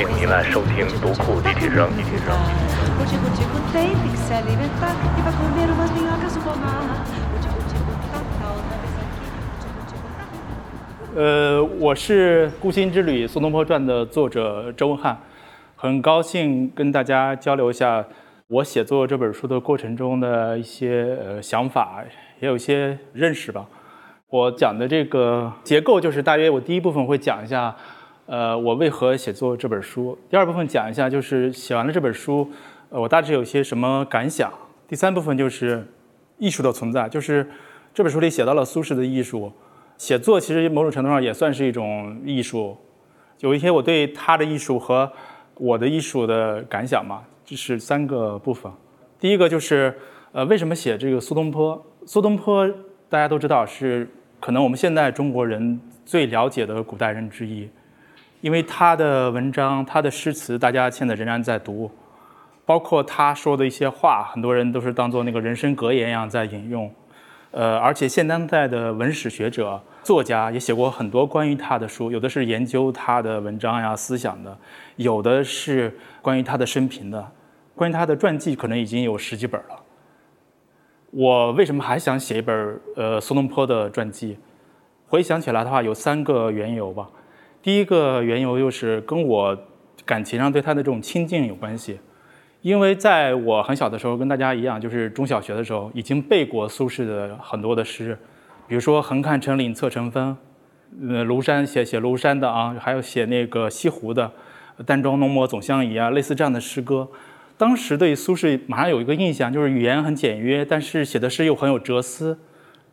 你好，欢迎您来收听读库立体声。立体声。呃，我是《孤心之旅：苏东坡传》的作者周文翰，很高兴跟大家交流一下我写作这本书的过程中的一些呃想法，也有一些认识吧。我讲的这个结构就是大约我第一部分会讲一下，呃，我为何写作这本书；第二部分讲一下就是写完了这本书，呃，我大致有些什么感想；第三部分就是艺术的存在，就是这本书里写到了苏轼的艺术。写作其实某种程度上也算是一种艺术，有一些我对他的艺术和我的艺术的感想嘛，这是三个部分。第一个就是，呃，为什么写这个苏东坡？苏东坡大家都知道是可能我们现在中国人最了解的古代人之一，因为他的文章、他的诗词，大家现在仍然在读，包括他说的一些话，很多人都是当做那个人生格言一样在引用。呃，而且现当代的文史学者、作家也写过很多关于他的书，有的是研究他的文章呀、思想的，有的是关于他的生平的，关于他的传记可能已经有十几本了。我为什么还想写一本呃苏东坡的传记？回想起来的话，有三个缘由吧。第一个缘由就是跟我感情上对他的这种亲近有关系。因为在我很小的时候，跟大家一样，就是中小学的时候，已经背过苏轼的很多的诗，比如说“横看成岭侧成峰”，呃，庐山写写庐山的啊，还有写那个西湖的“淡妆浓抹总相宜”啊，类似这样的诗歌。当时对苏轼马上有一个印象，就是语言很简约，但是写的诗又很有哲思，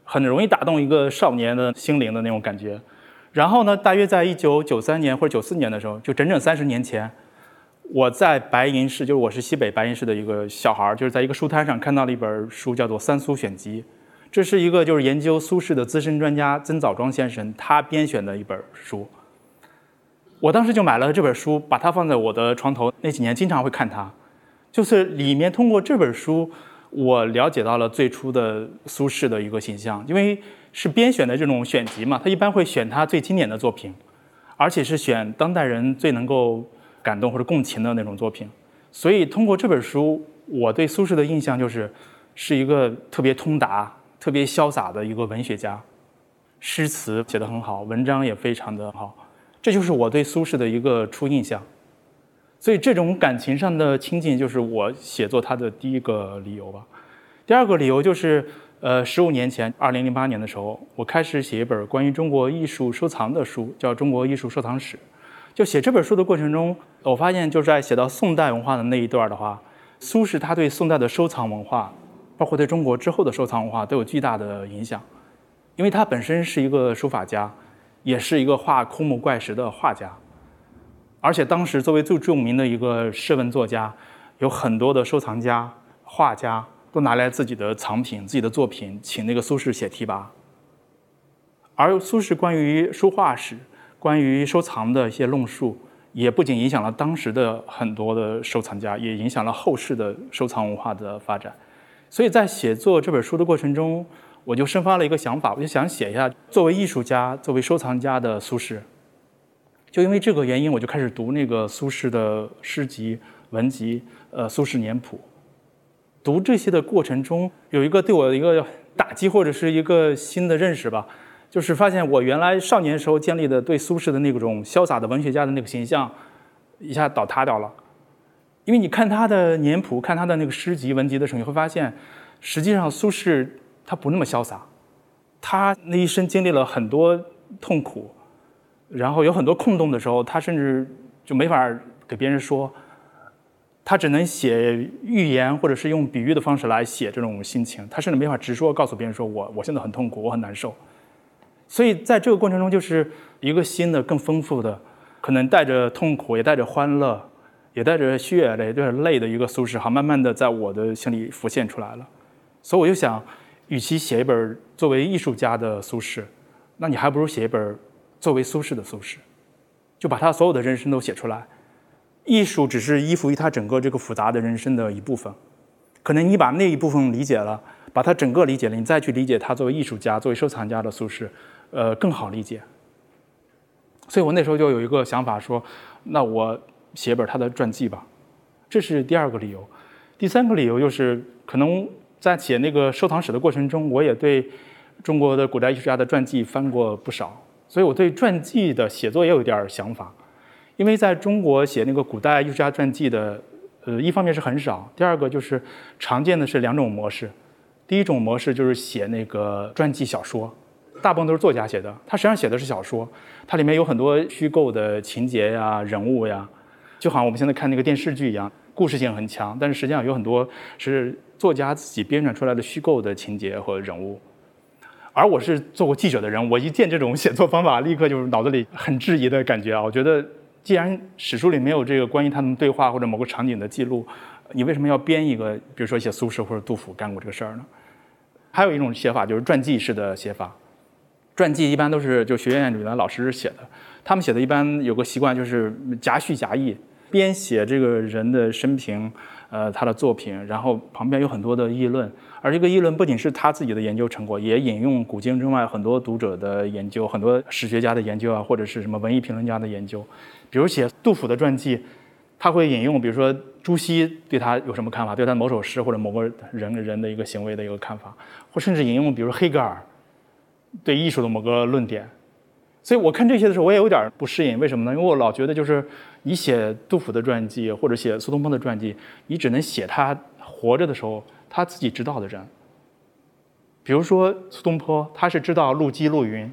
很容易打动一个少年的心灵的那种感觉。然后呢，大约在一九九三年或者九四年的时候，就整整三十年前。我在白银市，就是我是西北白银市的一个小孩儿，就是在一个书摊上看到了一本书，叫做《三苏选集》，这是一个就是研究苏轼的资深专家曾枣庄先生他编选的一本书。我当时就买了这本书，把它放在我的床头，那几年经常会看它。就是里面通过这本书，我了解到了最初的苏轼的一个形象，因为是编选的这种选集嘛，他一般会选他最经典的作品，而且是选当代人最能够。感动或者共情的那种作品，所以通过这本书，我对苏轼的印象就是，是一个特别通达、特别潇洒的一个文学家，诗词写得很好，文章也非常的好，这就是我对苏轼的一个初印象。所以这种感情上的亲近，就是我写作他的第一个理由吧。第二个理由就是，呃，十五年前，二零零八年的时候，我开始写一本关于中国艺术收藏的书，叫《中国艺术收藏史》。就写这本书的过程中，我发现就是在写到宋代文化的那一段的话，苏轼他对宋代的收藏文化，包括对中国之后的收藏文化都有巨大的影响，因为他本身是一个书法家，也是一个画枯木怪石的画家，而且当时作为最著名的一个诗文作家，有很多的收藏家、画家都拿来自己的藏品、自己的作品请那个苏轼写题跋，而苏轼关于书画史。关于收藏的一些论述，也不仅影响了当时的很多的收藏家，也影响了后世的收藏文化的发展。所以在写作这本书的过程中，我就生发了一个想法，我就想写一下作为艺术家、作为收藏家的苏轼。就因为这个原因，我就开始读那个苏轼的诗集、文集，呃，《苏轼年谱》。读这些的过程中，有一个对我的一个打击，或者是一个新的认识吧。就是发现我原来少年时候建立的对苏轼的那种潇洒的文学家的那个形象，一下倒塌掉了。因为你看他的年谱，看他的那个诗集文集的时候，你会发现，实际上苏轼他不那么潇洒，他那一生经历了很多痛苦，然后有很多空洞的时候，他甚至就没法给别人说，他只能写寓言或者是用比喻的方式来写这种心情，他甚至没法直说告诉别人说我我现在很痛苦，我很难受。所以在这个过程中，就是一个新的、更丰富的，可能带着痛苦，也带着欢乐，也带着血泪、带着泪的一个苏轼，好，慢慢的在我的心里浮现出来了。所以我就想，与其写一本作为艺术家的苏轼，那你还不如写一本作为苏轼的苏轼，就把他所有的人生都写出来。艺术只是依附于他整个这个复杂的人生的一部分，可能你把那一部分理解了，把他整个理解了，你再去理解他作为艺术家、作为收藏家的苏轼。呃，更好理解。所以我那时候就有一个想法说，那我写本他的传记吧，这是第二个理由。第三个理由就是，可能在写那个收藏史的过程中，我也对中国的古代艺术家的传记翻过不少，所以我对传记的写作也有点想法。因为在中国写那个古代艺术家传记的，呃，一方面是很少，第二个就是常见的是两种模式。第一种模式就是写那个传记小说，大部分都是作家写的，他实际上写的是小说，它里面有很多虚构的情节呀、人物呀，就好像我们现在看那个电视剧一样，故事性很强，但是实际上有很多是作家自己编撰出来的虚构的情节或人物。而我是做过记者的人，我一见这种写作方法，立刻就是脑子里很质疑的感觉啊，我觉得。既然史书里没有这个关于他们对话或者某个场景的记录，你为什么要编一个？比如说写苏轼或者杜甫干过这个事儿呢？还有一种写法就是传记式的写法，传记一般都是就学院里的老师写的，他们写的一般有个习惯就是夹叙夹议，编写这个人的生平，呃，他的作品，然后旁边有很多的议论。而这个议论不仅是他自己的研究成果，也引用古今中外很多读者的研究，很多史学家的研究啊，或者是什么文艺评论家的研究。比如写杜甫的传记，他会引用，比如说朱熹对他有什么看法，对他某首诗或者某个人人的一个行为的一个看法，或甚至引用，比如黑格尔对艺术的某个论点。所以我看这些的时候，我也有点不适应。为什么呢？因为我老觉得，就是你写杜甫的传记或者写苏东坡的传记，你只能写他活着的时候。他自己知道的人，比如说苏东坡，他是知道陆机、陆云，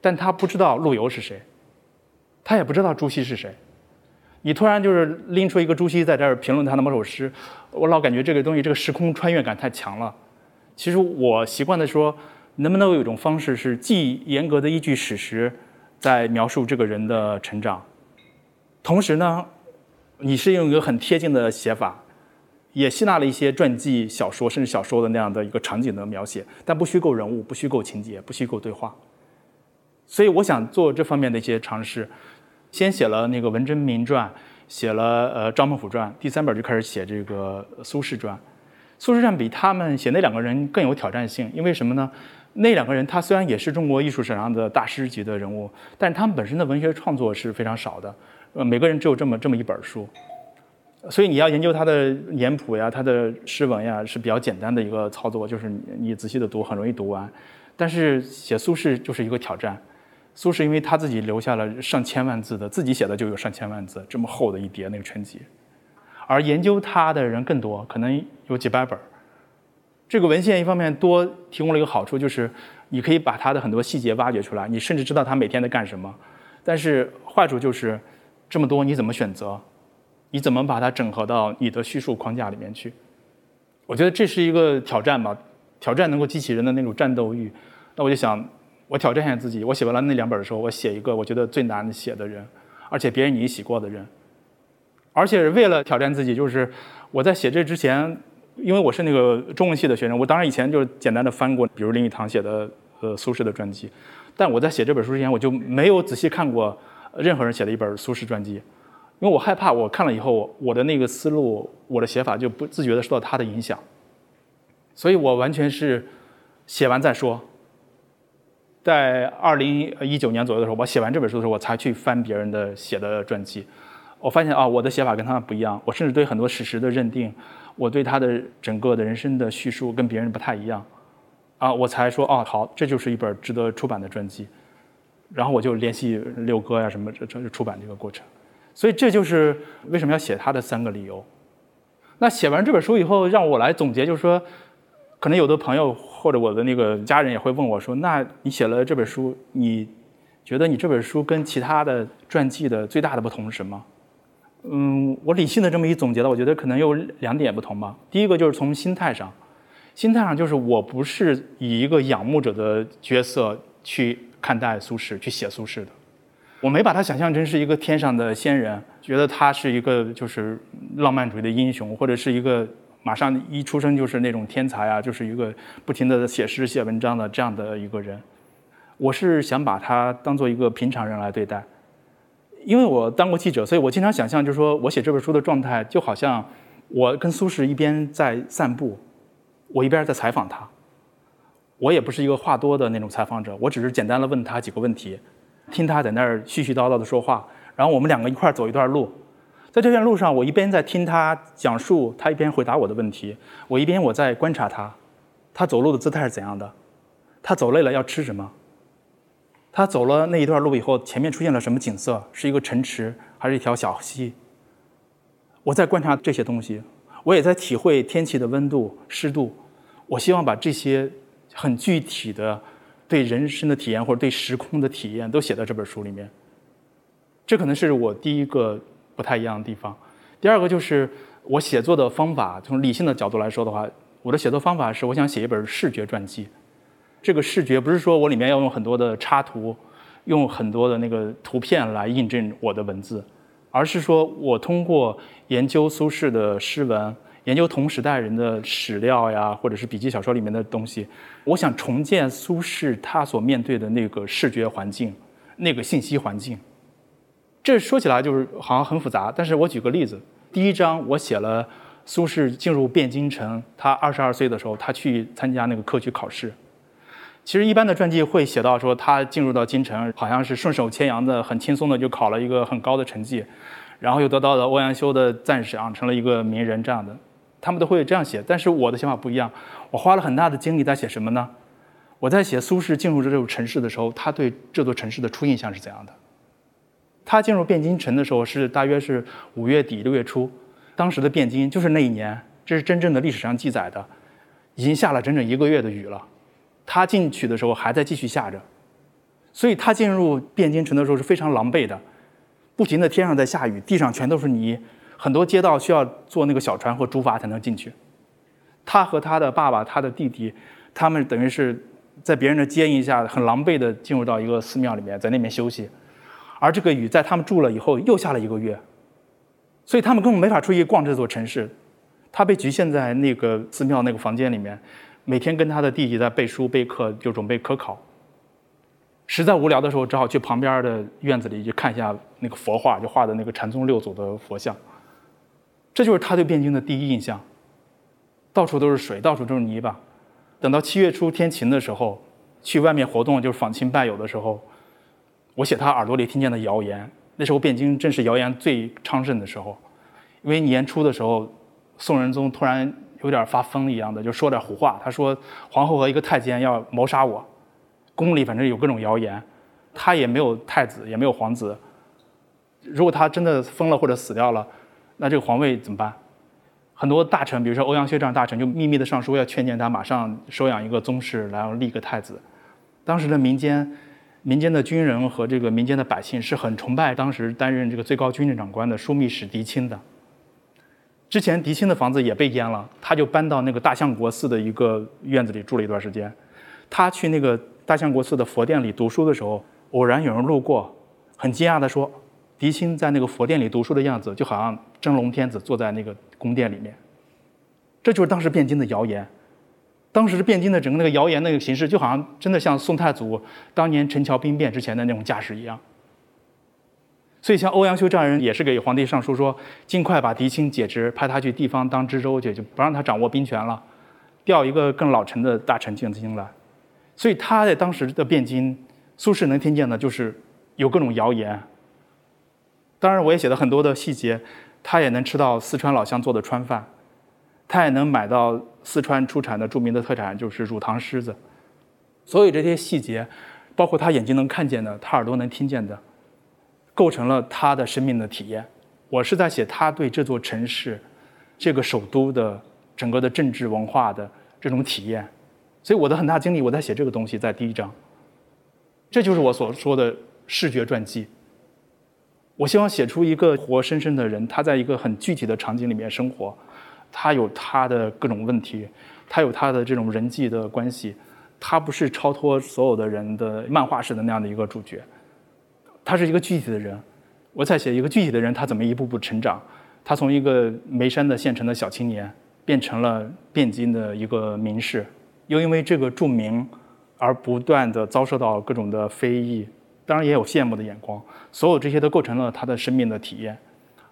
但他不知道陆游是谁，他也不知道朱熹是谁。你突然就是拎出一个朱熹在这儿评论他的某首诗，我老感觉这个东西这个时空穿越感太强了。其实我习惯的说，能不能有一种方式是既严格的依据史实，在描述这个人的成长，同时呢，你是用一个很贴近的写法。也吸纳了一些传记小说，甚至小说的那样的一个场景的描写，但不虚构人物，不虚构情节，不虚构对话。所以我想做这方面的一些尝试，先写了那个文征明传，写了呃赵孟俯传，第三本就开始写这个苏轼传。苏轼传比他们写那两个人更有挑战性，因为什么呢？那两个人他虽然也是中国艺术史上的大师级的人物，但是他们本身的文学创作是非常少的，呃，每个人只有这么这么一本书。所以你要研究他的脸谱呀，他的诗文呀，是比较简单的一个操作，就是你仔细的读，很容易读完。但是写苏轼就是一个挑战。苏轼因为他自己留下了上千万字的，自己写的就有上千万字，这么厚的一叠那个全集，而研究他的人更多，可能有几百本。这个文献一方面多提供了一个好处，就是你可以把他的很多细节挖掘出来，你甚至知道他每天在干什么。但是坏处就是这么多你怎么选择？你怎么把它整合到你的叙述框架里面去？我觉得这是一个挑战吧，挑战能够激起人的那种战斗欲。那我就想，我挑战一下自己。我写完了那两本的时候，我写一个我觉得最难写的人，而且别人你写过的人。而且为了挑战自己，就是我在写这之前，因为我是那个中文系的学生，我当然以前就是简单的翻过，比如林语堂写的呃苏轼的传记。但我在写这本书之前，我就没有仔细看过任何人写的一本苏轼传记。因为我害怕，我看了以后，我的那个思路，我的写法就不自觉的受到他的影响，所以我完全是写完再说。在二零一九年左右的时候，我写完这本书的时候，我才去翻别人的写的传记，我发现啊，我的写法跟他们不一样，我甚至对很多史实的认定，我对他的整个的人生的叙述跟别人不太一样，啊，我才说哦，好，这就是一本值得出版的传记，然后我就联系六哥呀什么，这这出版这个过程。所以这就是为什么要写他的三个理由。那写完这本书以后，让我来总结，就是说，可能有的朋友或者我的那个家人也会问我说：“那你写了这本书，你觉得你这本书跟其他的传记的最大的不同是什么？”嗯，我理性的这么一总结了，我觉得可能有两点不同吧。第一个就是从心态上，心态上就是我不是以一个仰慕者的角色去看待苏轼，去写苏轼的。我没把他想象成是一个天上的仙人，觉得他是一个就是浪漫主义的英雄，或者是一个马上一出生就是那种天才啊，就是一个不停的写诗写文章的这样的一个人。我是想把他当做一个平常人来对待，因为我当过记者，所以我经常想象，就是说我写这本书的状态，就好像我跟苏轼一边在散步，我一边在采访他。我也不是一个话多的那种采访者，我只是简单的问他几个问题。听他在那儿絮絮叨叨的说话，然后我们两个一块儿走一段路，在这段路上，我一边在听他讲述，他一边回答我的问题，我一边我在观察他，他走路的姿态是怎样的，他走累了要吃什么，他走了那一段路以后，前面出现了什么景色，是一个城池还是一条小溪？我在观察这些东西，我也在体会天气的温度、湿度。我希望把这些很具体的对人生的体验或者对时空的体验都写到这本书里面。这可能是我第一个不太一样的地方。第二个就是我写作的方法，从理性的角度来说的话，我的写作方法是我想写一本视觉传记。这个视觉不是说我里面要用很多的插图，用很多的那个图片来印证我的文字，而是说我通过研究苏轼的诗文。研究同时代人的史料呀，或者是笔记小说里面的东西，我想重建苏轼他所面对的那个视觉环境，那个信息环境。这说起来就是好像很复杂，但是我举个例子，第一章我写了苏轼进入汴京城，他二十二岁的时候，他去参加那个科举考试。其实一般的传记会写到说他进入到京城，好像是顺手牵羊的，很轻松的就考了一个很高的成绩，然后又得到了欧阳修的赞赏，成了一个名人这样的。他们都会这样写，但是我的想法不一样。我花了很大的精力在写什么呢？我在写苏轼进入这座城市的时候，他对这座城市的初印象是怎样的？他进入汴京城的时候是大约是五月底六月初，当时的汴京就是那一年，这是真正的历史上记载的，已经下了整整一个月的雨了。他进去的时候还在继续下着，所以他进入汴京城的时候是非常狼狈的，不停的天上在下雨，地上全都是泥。很多街道需要坐那个小船或竹筏才能进去。他和他的爸爸、他的弟弟，他们等于是在别人的接应下，很狼狈地进入到一个寺庙里面，在那边休息。而这个雨在他们住了以后又下了一个月，所以他们根本没法出去逛这座城市。他被局限在那个寺庙那个房间里面，每天跟他的弟弟在背书备课，就准备科考。实在无聊的时候，只好去旁边的院子里去看一下那个佛画，就画的那个禅宗六祖的佛像。这就是他对汴京的第一印象，到处都是水，到处都是泥巴。等到七月初天晴的时候，去外面活动，就是访亲拜友的时候，我写他耳朵里听见的谣言。那时候汴京正是谣言最昌盛的时候，因为年初的时候，宋仁宗突然有点发疯一样的，就说点胡话。他说皇后和一个太监要谋杀我，宫里反正有各种谣言，他也没有太子，也没有皇子。如果他真的疯了或者死掉了。那这个皇位怎么办？很多大臣，比如说欧阳修这样大臣，就秘密的上书要劝谏他马上收养一个宗室，然后立个太子。当时的民间、民间的军人和这个民间的百姓是很崇拜当时担任这个最高军政长官的枢密使狄青的。之前狄青的房子也被淹了，他就搬到那个大相国寺的一个院子里住了一段时间。他去那个大相国寺的佛殿里读书的时候，偶然有人路过，很惊讶地说。狄青在那个佛殿里读书的样子，就好像真龙天子坐在那个宫殿里面。这就是当时汴京的谣言。当时汴京的整个那个谣言那个形式，就好像真的像宋太祖当年陈桥兵变之前的那种架势一样。所以，像欧阳修这样人，也是给皇帝上书说，尽快把狄青解职，派他去地方当知州去，就不让他掌握兵权了，调一个更老成的大臣进京来。所以他在当时的汴京，苏轼能听见的就是有各种谣言。当然，我也写了很多的细节，他也能吃到四川老乡做的川饭，他也能买到四川出产的著名的特产，就是乳糖狮子。所有这些细节，包括他眼睛能看见的，他耳朵能听见的，构成了他的生命的体验。我是在写他对这座城市、这个首都的整个的政治文化的这种体验。所以我的很大精力，我在写这个东西，在第一章。这就是我所说的视觉传记。我希望写出一个活生生的人，他在一个很具体的场景里面生活，他有他的各种问题，他有他的这种人际的关系，他不是超脱所有的人的漫画式的那样的一个主角，他是一个具体的人。我在写一个具体的人，他怎么一步步成长，他从一个眉山的县城的小青年，变成了汴京的一个名士，又因为这个著名，而不断的遭受到各种的非议。当然也有羡慕的眼光，所有这些都构成了他的生命的体验。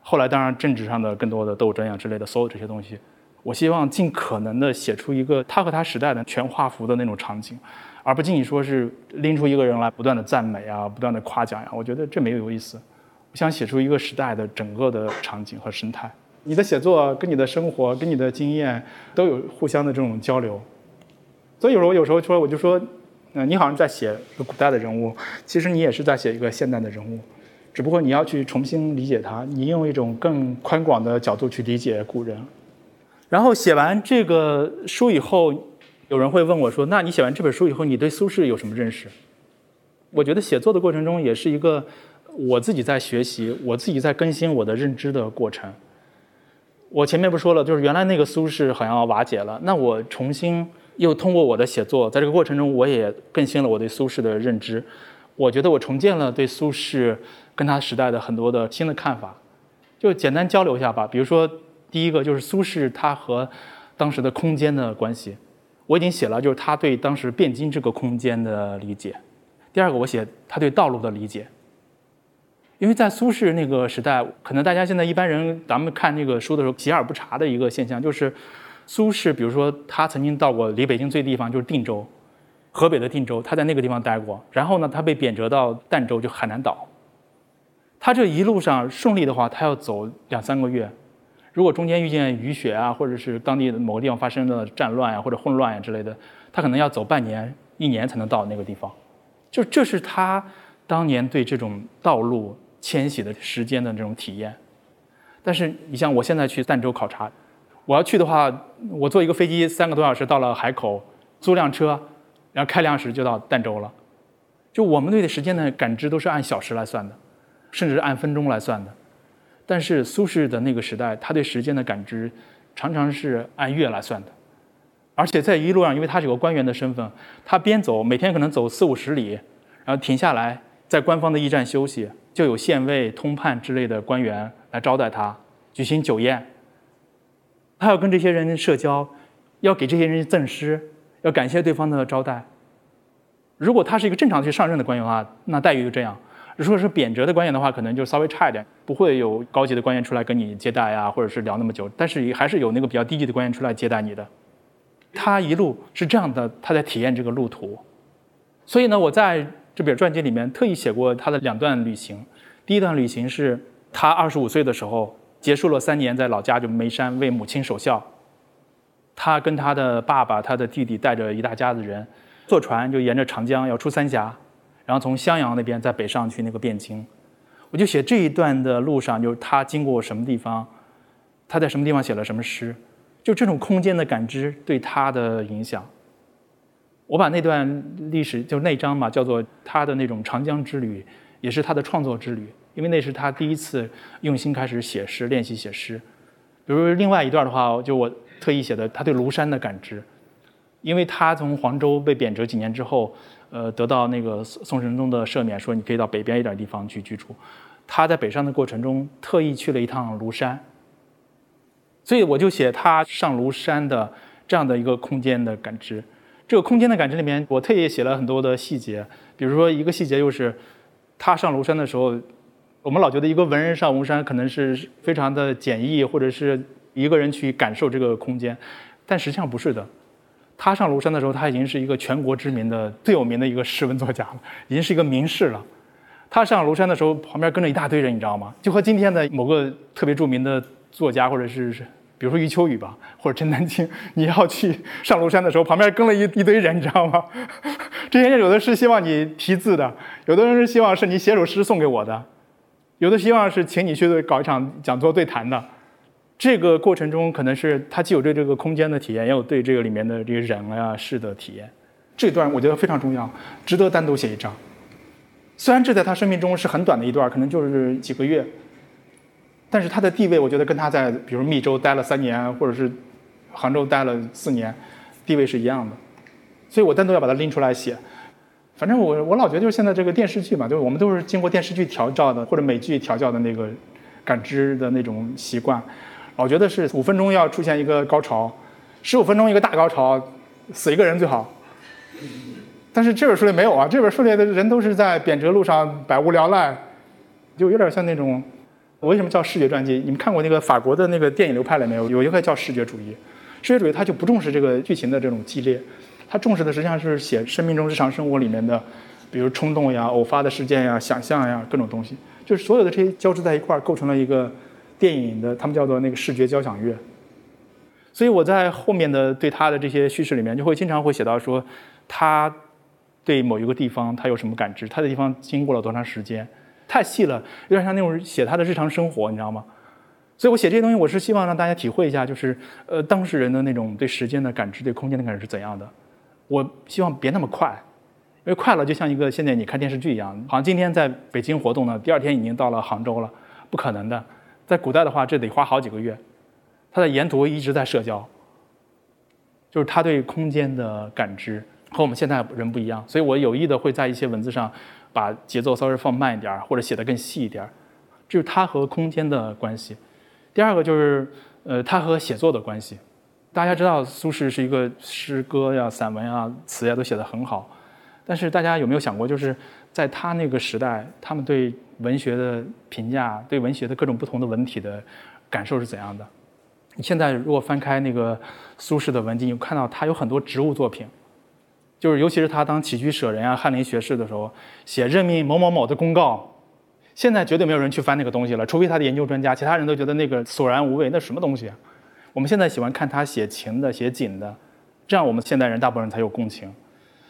后来当然政治上的更多的斗争呀之类的，所有这些东西，我希望尽可能的写出一个他和他时代的全画幅的那种场景，而不仅仅说是拎出一个人来不断的赞美啊，不断的夸奖呀。我觉得这没有意思。我想写出一个时代的整个的场景和生态。你的写作跟你的生活跟你的经验都有互相的这种交流。所以有时候有时候说我就说，嗯，你好像在写一个古代的人物，其实你也是在写一个现代的人物，只不过你要去重新理解他，你用一种更宽广的角度去理解古人。然后写完这个书以后，有人会问我说：“那你写完这本书以后，你对苏轼有什么认识？”我觉得写作的过程中也是一个我自己在学习、我自己在更新我的认知的过程。我前面不说了，就是原来那个苏轼好像瓦解了，那我重新又通过我的写作，在这个过程中，我也更新了我对苏轼的认知。我觉得我重建了对苏轼跟他时代的很多的新的看法，就简单交流一下吧。比如说。第一个就是苏轼他和当时的空间的关系，我已经写了，就是他对当时汴京这个空间的理解。第二个，我写他对道路的理解，因为在苏轼那个时代，可能大家现在一般人咱们看那个书的时候，喜而不察的一个现象，就是苏轼，比如说他曾经到过离北京最地方就是定州，河北的定州，他在那个地方待过，然后呢，他被贬谪到儋州，就海南岛。他这一路上顺利的话，他要走两三个月。如果中间遇见雨雪啊，或者是当地的某个地方发生的战乱呀，或者混乱呀之类的，他可能要走半年、一年才能到那个地方。就这是他当年对这种道路迁徙的时间的这种体验。但是你像我现在去儋州考察，我要去的话，我坐一个飞机三个多小时到了海口，租辆车，然后开两小时就到儋州了。就我们对的时间的感知都是按小时来算的，甚至是按分钟来算的。但是苏轼的那个时代，他对时间的感知常常是按月来算的，而且在一路上，因为他是有个官员的身份，他边走，每天可能走四五十里，然后停下来在官方的驿站休息，就有县尉、通判之类的官员来招待他，举行酒宴。他要跟这些人社交，要给这些人赠诗，要感谢对方的招待。如果他是一个正常去上任的官员的话，那待遇就这样。如果是贬谪的官员的话，可能就稍微差一点，不会有高级的官员出来跟你接待啊，或者是聊那么久。但是还是有那个比较低级的官员出来接待你的。他一路是这样的，他在体验这个路途。所以呢，我在这本传记里面特意写过他的两段旅行。第一段旅行是他二十五岁的时候，结束了三年在老家就眉山为母亲守孝。他跟他的爸爸、他的弟弟带着一大家子人，坐船就沿着长江要出三峡。然后从襄阳那边再北上去那个汴京，我就写这一段的路上，就是他经过什么地方，他在什么地方写了什么诗，就这种空间的感知对他的影响。我把那段历史就那章嘛，叫做他的那种长江之旅，也是他的创作之旅，因为那是他第一次用心开始写诗，练习写诗。比如另外一段的话，就我特意写的他对庐山的感知，因为他从黄州被贬谪几年之后。呃，得到那个宋宋神宗的赦免，说你可以到北边一点地方去居住。他在北上的过程中，特意去了一趟庐山。所以我就写他上庐山的这样的一个空间的感知。这个空间的感知里面，我特意写了很多的细节。比如说一个细节就是，他上庐山的时候，我们老觉得一个文人上庐山可能是非常的简易，或者是一个人去感受这个空间，但实际上不是的。他上庐山的时候，他已经是一个全国知名的、最有名的一个诗文作家了，已经是一个名士了。他上庐山的时候，旁边跟着一大堆人，你知道吗？就和今天的某个特别著名的作家，或者是比如说余秋雨吧，或者陈丹青，你要去上庐山的时候，旁边跟了一一堆人，你知道吗？这些人有的是希望你题字的，有的人是希望是你写首诗送给我的，有的希望是请你去搞一场讲座对谈的。这个过程中，可能是他既有对这个空间的体验，也有对这个里面的这个人啊事的体验。这段我觉得非常重要，值得单独写一章。虽然这在他生命中是很短的一段，可能就是几个月，但是他的地位，我觉得跟他在比如密州待了三年，或者是杭州待了四年，地位是一样的。所以我单独要把它拎出来写。反正我我老觉得就是现在这个电视剧嘛，就是我们都是经过电视剧调教的，或者美剧调教的那个感知的那种习惯。我觉得是五分钟要出现一个高潮，十五分钟一个大高潮，死一个人最好。但是这本书里没有啊，这本书里的人都是在贬谪路上百无聊赖，就有点像那种。我为什么叫视觉传记？你们看过那个法国的那个电影流派里面有有一个叫视觉主义，视觉主义他就不重视这个剧情的这种激烈，他重视的实际上是写生命中日常生活里面的，比如冲动呀、偶发的事件呀、想象呀各种东西，就是所有的这些交织在一块儿，构成了一个电影的，他们叫做那个视觉交响乐。所以我在后面的对他的这些叙事里面，就会经常会写到说，他对某一个地方他有什么感知，他的地方经过了多长时间，太细了，有点像那种写他的日常生活，你知道吗？所以我写这些东西，我是希望让大家体会一下，就是呃当事人的那种对时间的感知、对空间的感知是怎样的。我希望别那么快，因为快了就像一个现在你看电视剧一样，好像今天在北京活动呢，第二天已经到了杭州了，不可能的。在古代的话，这得花好几个月。他在沿途一直在社交，就是他对空间的感知和我们现在人不一样，所以我有意的会在一些文字上把节奏稍微放慢一点，或者写得更细一点，这是他和空间的关系。第二个就是，呃，他和写作的关系。大家知道苏轼是一个诗歌呀、散文啊、词呀都写得很好，但是大家有没有想过，就是在他那个时代，他们对文学的评价、对文学的各种不同的文体的感受是怎样的？你现在如果翻开那个苏轼的文集，你看到他有很多职务作品，就是尤其是他当起居舍人啊、翰林学士的时候，写任命某某某的公告。现在绝对没有人去翻那个东西了，除非他的研究专家，其他人都觉得那个索然无味，那什么东西啊？我们现在喜欢看他写情的、写景的，这样我们现代人大部分人才有共情。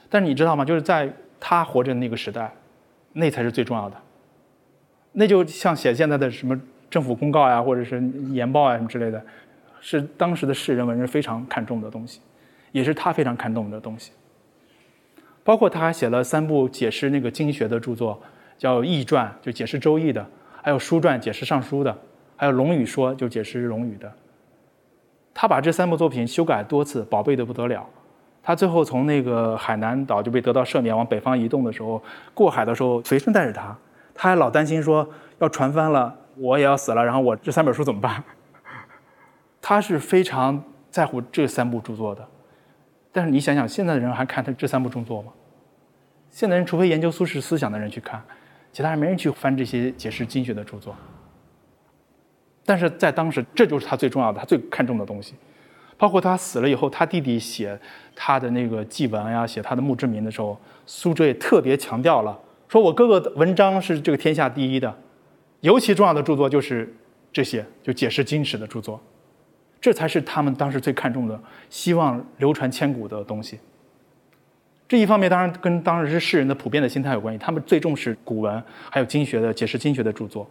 但是你知道吗？就是在他活着的那个时代，那才是最重要的。那就像写现在的什么政府公告呀，或者是研报啊什么之类的，是当时的士人文人非常看重的东西，也是他非常看重的东西。包括他还写了三部解释那个经学的著作。叫《易传》，就解释《周易》的；还有《书传》，解释《尚书》的；还有《论语说》，就解释《论语》的。他把这三部作品修改多次，宝贝的不得了。他最后从那个海南岛就被得到赦免，往北方移动的时候，过海的时候随身带着他，他还老担心说要船翻了，我也要死了，然后我这三本书怎么办？他是非常在乎这三部著作的。但是你想想，现在的人还看他这三部著作吗？现在人除非研究苏轼思想的人去看。其他人没人去翻这些解释经学的著作，但是在当时，这就是他最重要的，他最看重的东西。包括他死了以后，他弟弟写他的那个祭文呀，写他的墓志铭的时候，苏辙也特别强调了，说我哥哥的文章是这个天下第一的，尤其重要的著作就是这些，就解释经史的著作，这才是他们当时最看重的，希望流传千古的东西。这一方面当然跟当时是世人的普遍的心态有关系，他们最重视古文，还有经学的解释经学的著作，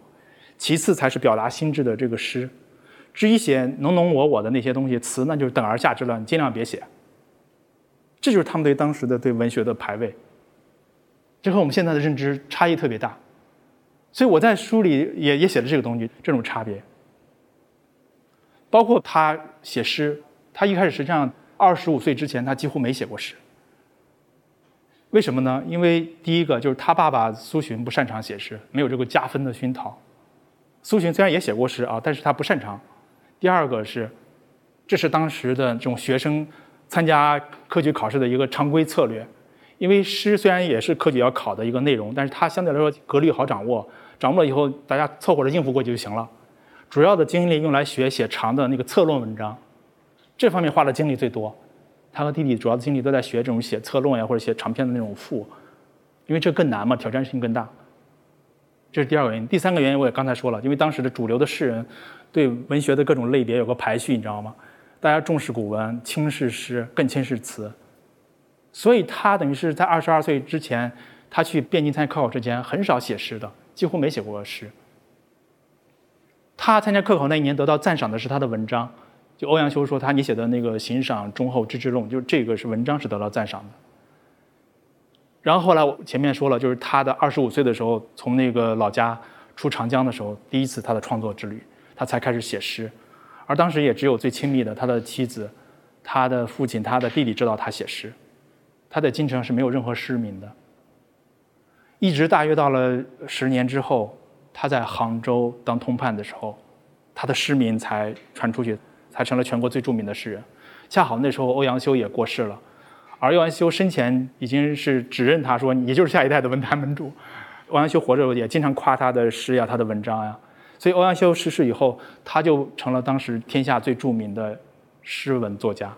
其次才是表达心智的这个诗。至于写侬侬我我的那些东西词，那就是等而下之了，你尽量别写。这就是他们对当时的对文学的排位，这和我们现在的认知差异特别大。所以我在书里也也写了这个东西，这种差别。包括他写诗，他一开始实际上二十五岁之前他几乎没写过诗。为什么呢？因为第一个就是他爸爸苏洵不擅长写诗，没有这个加分的熏陶。苏洵虽然也写过诗啊，但是他不擅长。第二个是，这是当时的这种学生参加科举考试的一个常规策略。因为诗虽然也是科举要考的一个内容，但是它相对来说格律好掌握，掌握了以后大家凑合着应付过去就行了。主要的精力用来学写长的那个策论文章，这方面花的精力最多。他和弟弟主要的精力都在学这种写策论呀，或者写长篇的那种赋，因为这更难嘛，挑战性更大。这是第二个原因。第三个原因我也刚才说了，因为当时的主流的士人对文学的各种类别有个排序，你知道吗？大家重视古文，轻视诗，更轻视词。所以他等于是在二十二岁之前，他去汴京参加科考之前，很少写诗的，几乎没写过诗。他参加科考那一年得到赞赏的是他的文章。就欧阳修说他你写的那个《行赏忠厚之治论》，就是这个是文章是得到赞赏的。然后后来我前面说了，就是他的二十五岁的时候，从那个老家出长江的时候，第一次他的创作之旅，他才开始写诗。而当时也只有最亲密的他的妻子、他的父亲、他的弟弟知道他写诗。他在京城是没有任何诗名的。一直大约到了十年之后，他在杭州当通判的时候，他的诗名才传出去。才成了全国最著名的诗人，恰好那时候欧阳修也过世了，而欧阳修生前已经是指认他说你就是下一代的文坛门主。欧阳修活着也经常夸他的诗呀，他的文章呀，所以欧阳修逝世以后，他就成了当时天下最著名的诗文作家。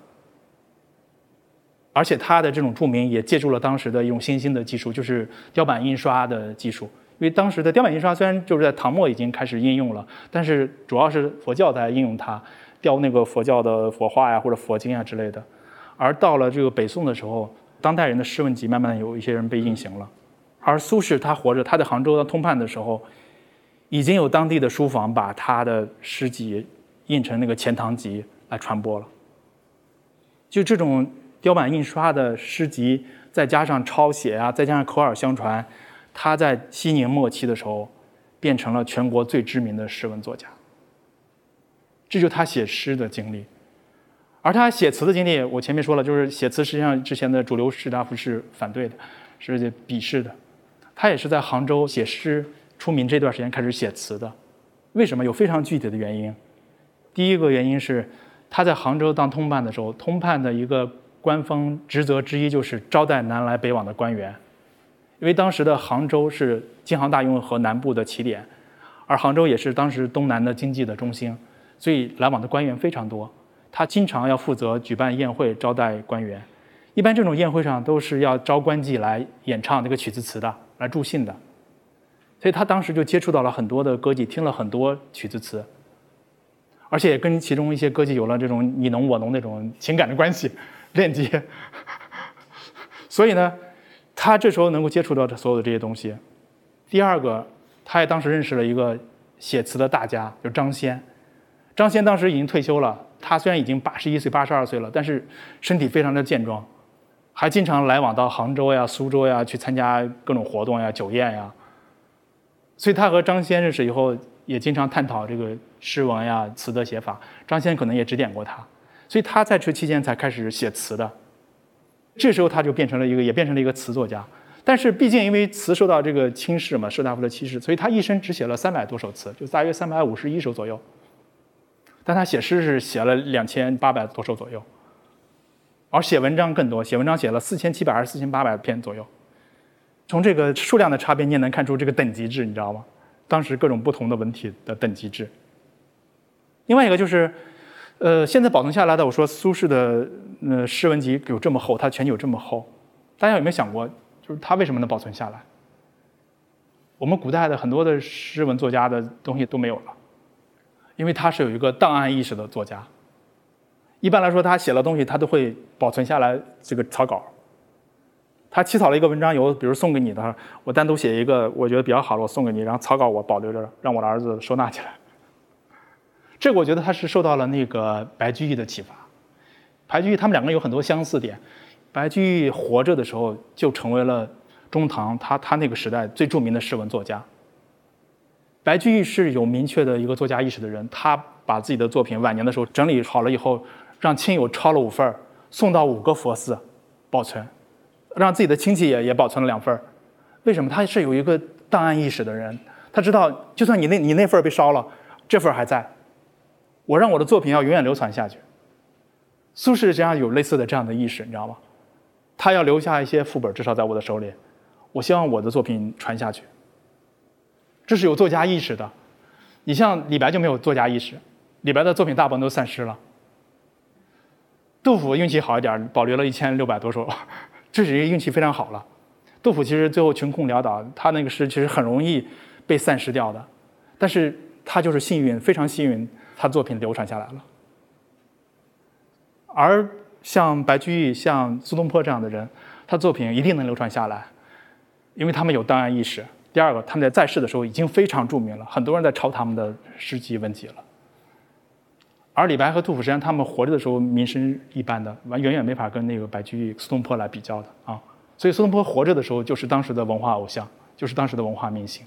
而且他的这种著名也借助了当时的一种新兴的技术，就是雕版印刷的技术。因为当时的雕版印刷虽然就是在唐末已经开始应用了，但是主要是佛教在应用它，雕那个佛教的佛画呀或者佛经啊之类的。而到了这个北宋的时候，当代人的诗文集慢慢有一些人被印行了。而苏轼他活着，他在杭州的通判的时候，已经有当地的书房把他的诗集印成那个钱塘集来传播了。就这种雕版印刷的诗集，再加上抄写啊，再加上口耳相传。他在西宁末期的时候，变成了全国最知名的诗文作家。这就是他写诗的经历，而他写词的经历，我前面说了，就是写词实际上之前的主流士大夫是反对的，是鄙视的。他也是在杭州写诗出名这段时间开始写词的。为什么？有非常具体的原因。第一个原因是他在杭州当通判的时候，通判的一个官方职责之一就是招待南来北往的官员。因为当时的杭州是京杭大运河南部的起点，而杭州也是当时东南的经济的中心，所以来往的官员非常多。他经常要负责举办宴会招待官员，一般这种宴会上都是要招官妓来演唱这个曲子词的，来助兴的。所以他当时就接触到了很多的歌妓，听了很多曲子词，而且也跟其中一些歌妓有了这种你侬我侬那种情感的关系链接。所以呢。他这时候能够接触到这所有的这些东西。第二个，他也当时认识了一个写词的大家，就张先。张先当时已经退休了，他虽然已经八十一岁、八十二岁了，但是身体非常的健壮，还经常来往到杭州呀、苏州呀去参加各种活动呀、酒宴呀。所以他和张先认识以后，也经常探讨这个诗文呀、词的写法。张先可能也指点过他，所以他在这期间才开始写词的。这时候他就变成了一个，也变成了一个词作家。但是毕竟因为词受到这个轻视嘛，士大夫的歧视，所以他一生只写了三百多首词，就大约三百五十一首左右。但他写诗是写了两千八百多首左右，而写文章更多，写文章写了四千七百还是四千八百篇左右。从这个数量的差别，你也能看出这个等级制，你知道吗？当时各种不同的文体的等级制。另外一个就是。呃，现在保存下来的，我说苏轼的呃诗文集有这么厚，他全集有这么厚，大家有没有想过，就是他为什么能保存下来？我们古代的很多的诗文作家的东西都没有了，因为他是有一个档案意识的作家。一般来说，他写了东西，他都会保存下来这个草稿。他起草了一个文章，有比如送给你的，我单独写一个，我觉得比较好的，我送给你，然后草稿我保留着，让我的儿子收纳起来。这个我觉得他是受到了那个白居易的启发。白居易他们两个有很多相似点。白居易活着的时候就成为了中唐他他那个时代最著名的诗文作家。白居易是有明确的一个作家意识的人，他把自己的作品晚年的时候整理好了以后，让亲友抄了五份送到五个佛寺保存，让自己的亲戚也也保存了两份为什么？他是有一个档案意识的人，他知道就算你那你那份被烧了，这份还在。我让我的作品要永远流传下去。苏轼实际上有类似的这样的意识，你知道吗？他要留下一些副本，至少在我的手里。我希望我的作品传下去。这是有作家意识的。你像李白就没有作家意识，李白的作品大部分都散失了。杜甫运气好一点，保留了一千六百多首，这是一个运气非常好了。杜甫其实最后穷困潦倒，他那个诗其实很容易被散失掉的，但是他就是幸运，非常幸运。他作品流传下来了，而像白居易、像苏东坡这样的人，他作品一定能流传下来，因为他们有档案意识。第二个，他们在在世的时候已经非常著名了，很多人在抄他们的诗集文集了。而李白和杜甫实际上他们活着的时候名声一般的，完远远没法跟那个白居易、苏东坡来比较的啊。所以苏东坡活着的时候就是当时的文化偶像，就是当时的文化明星。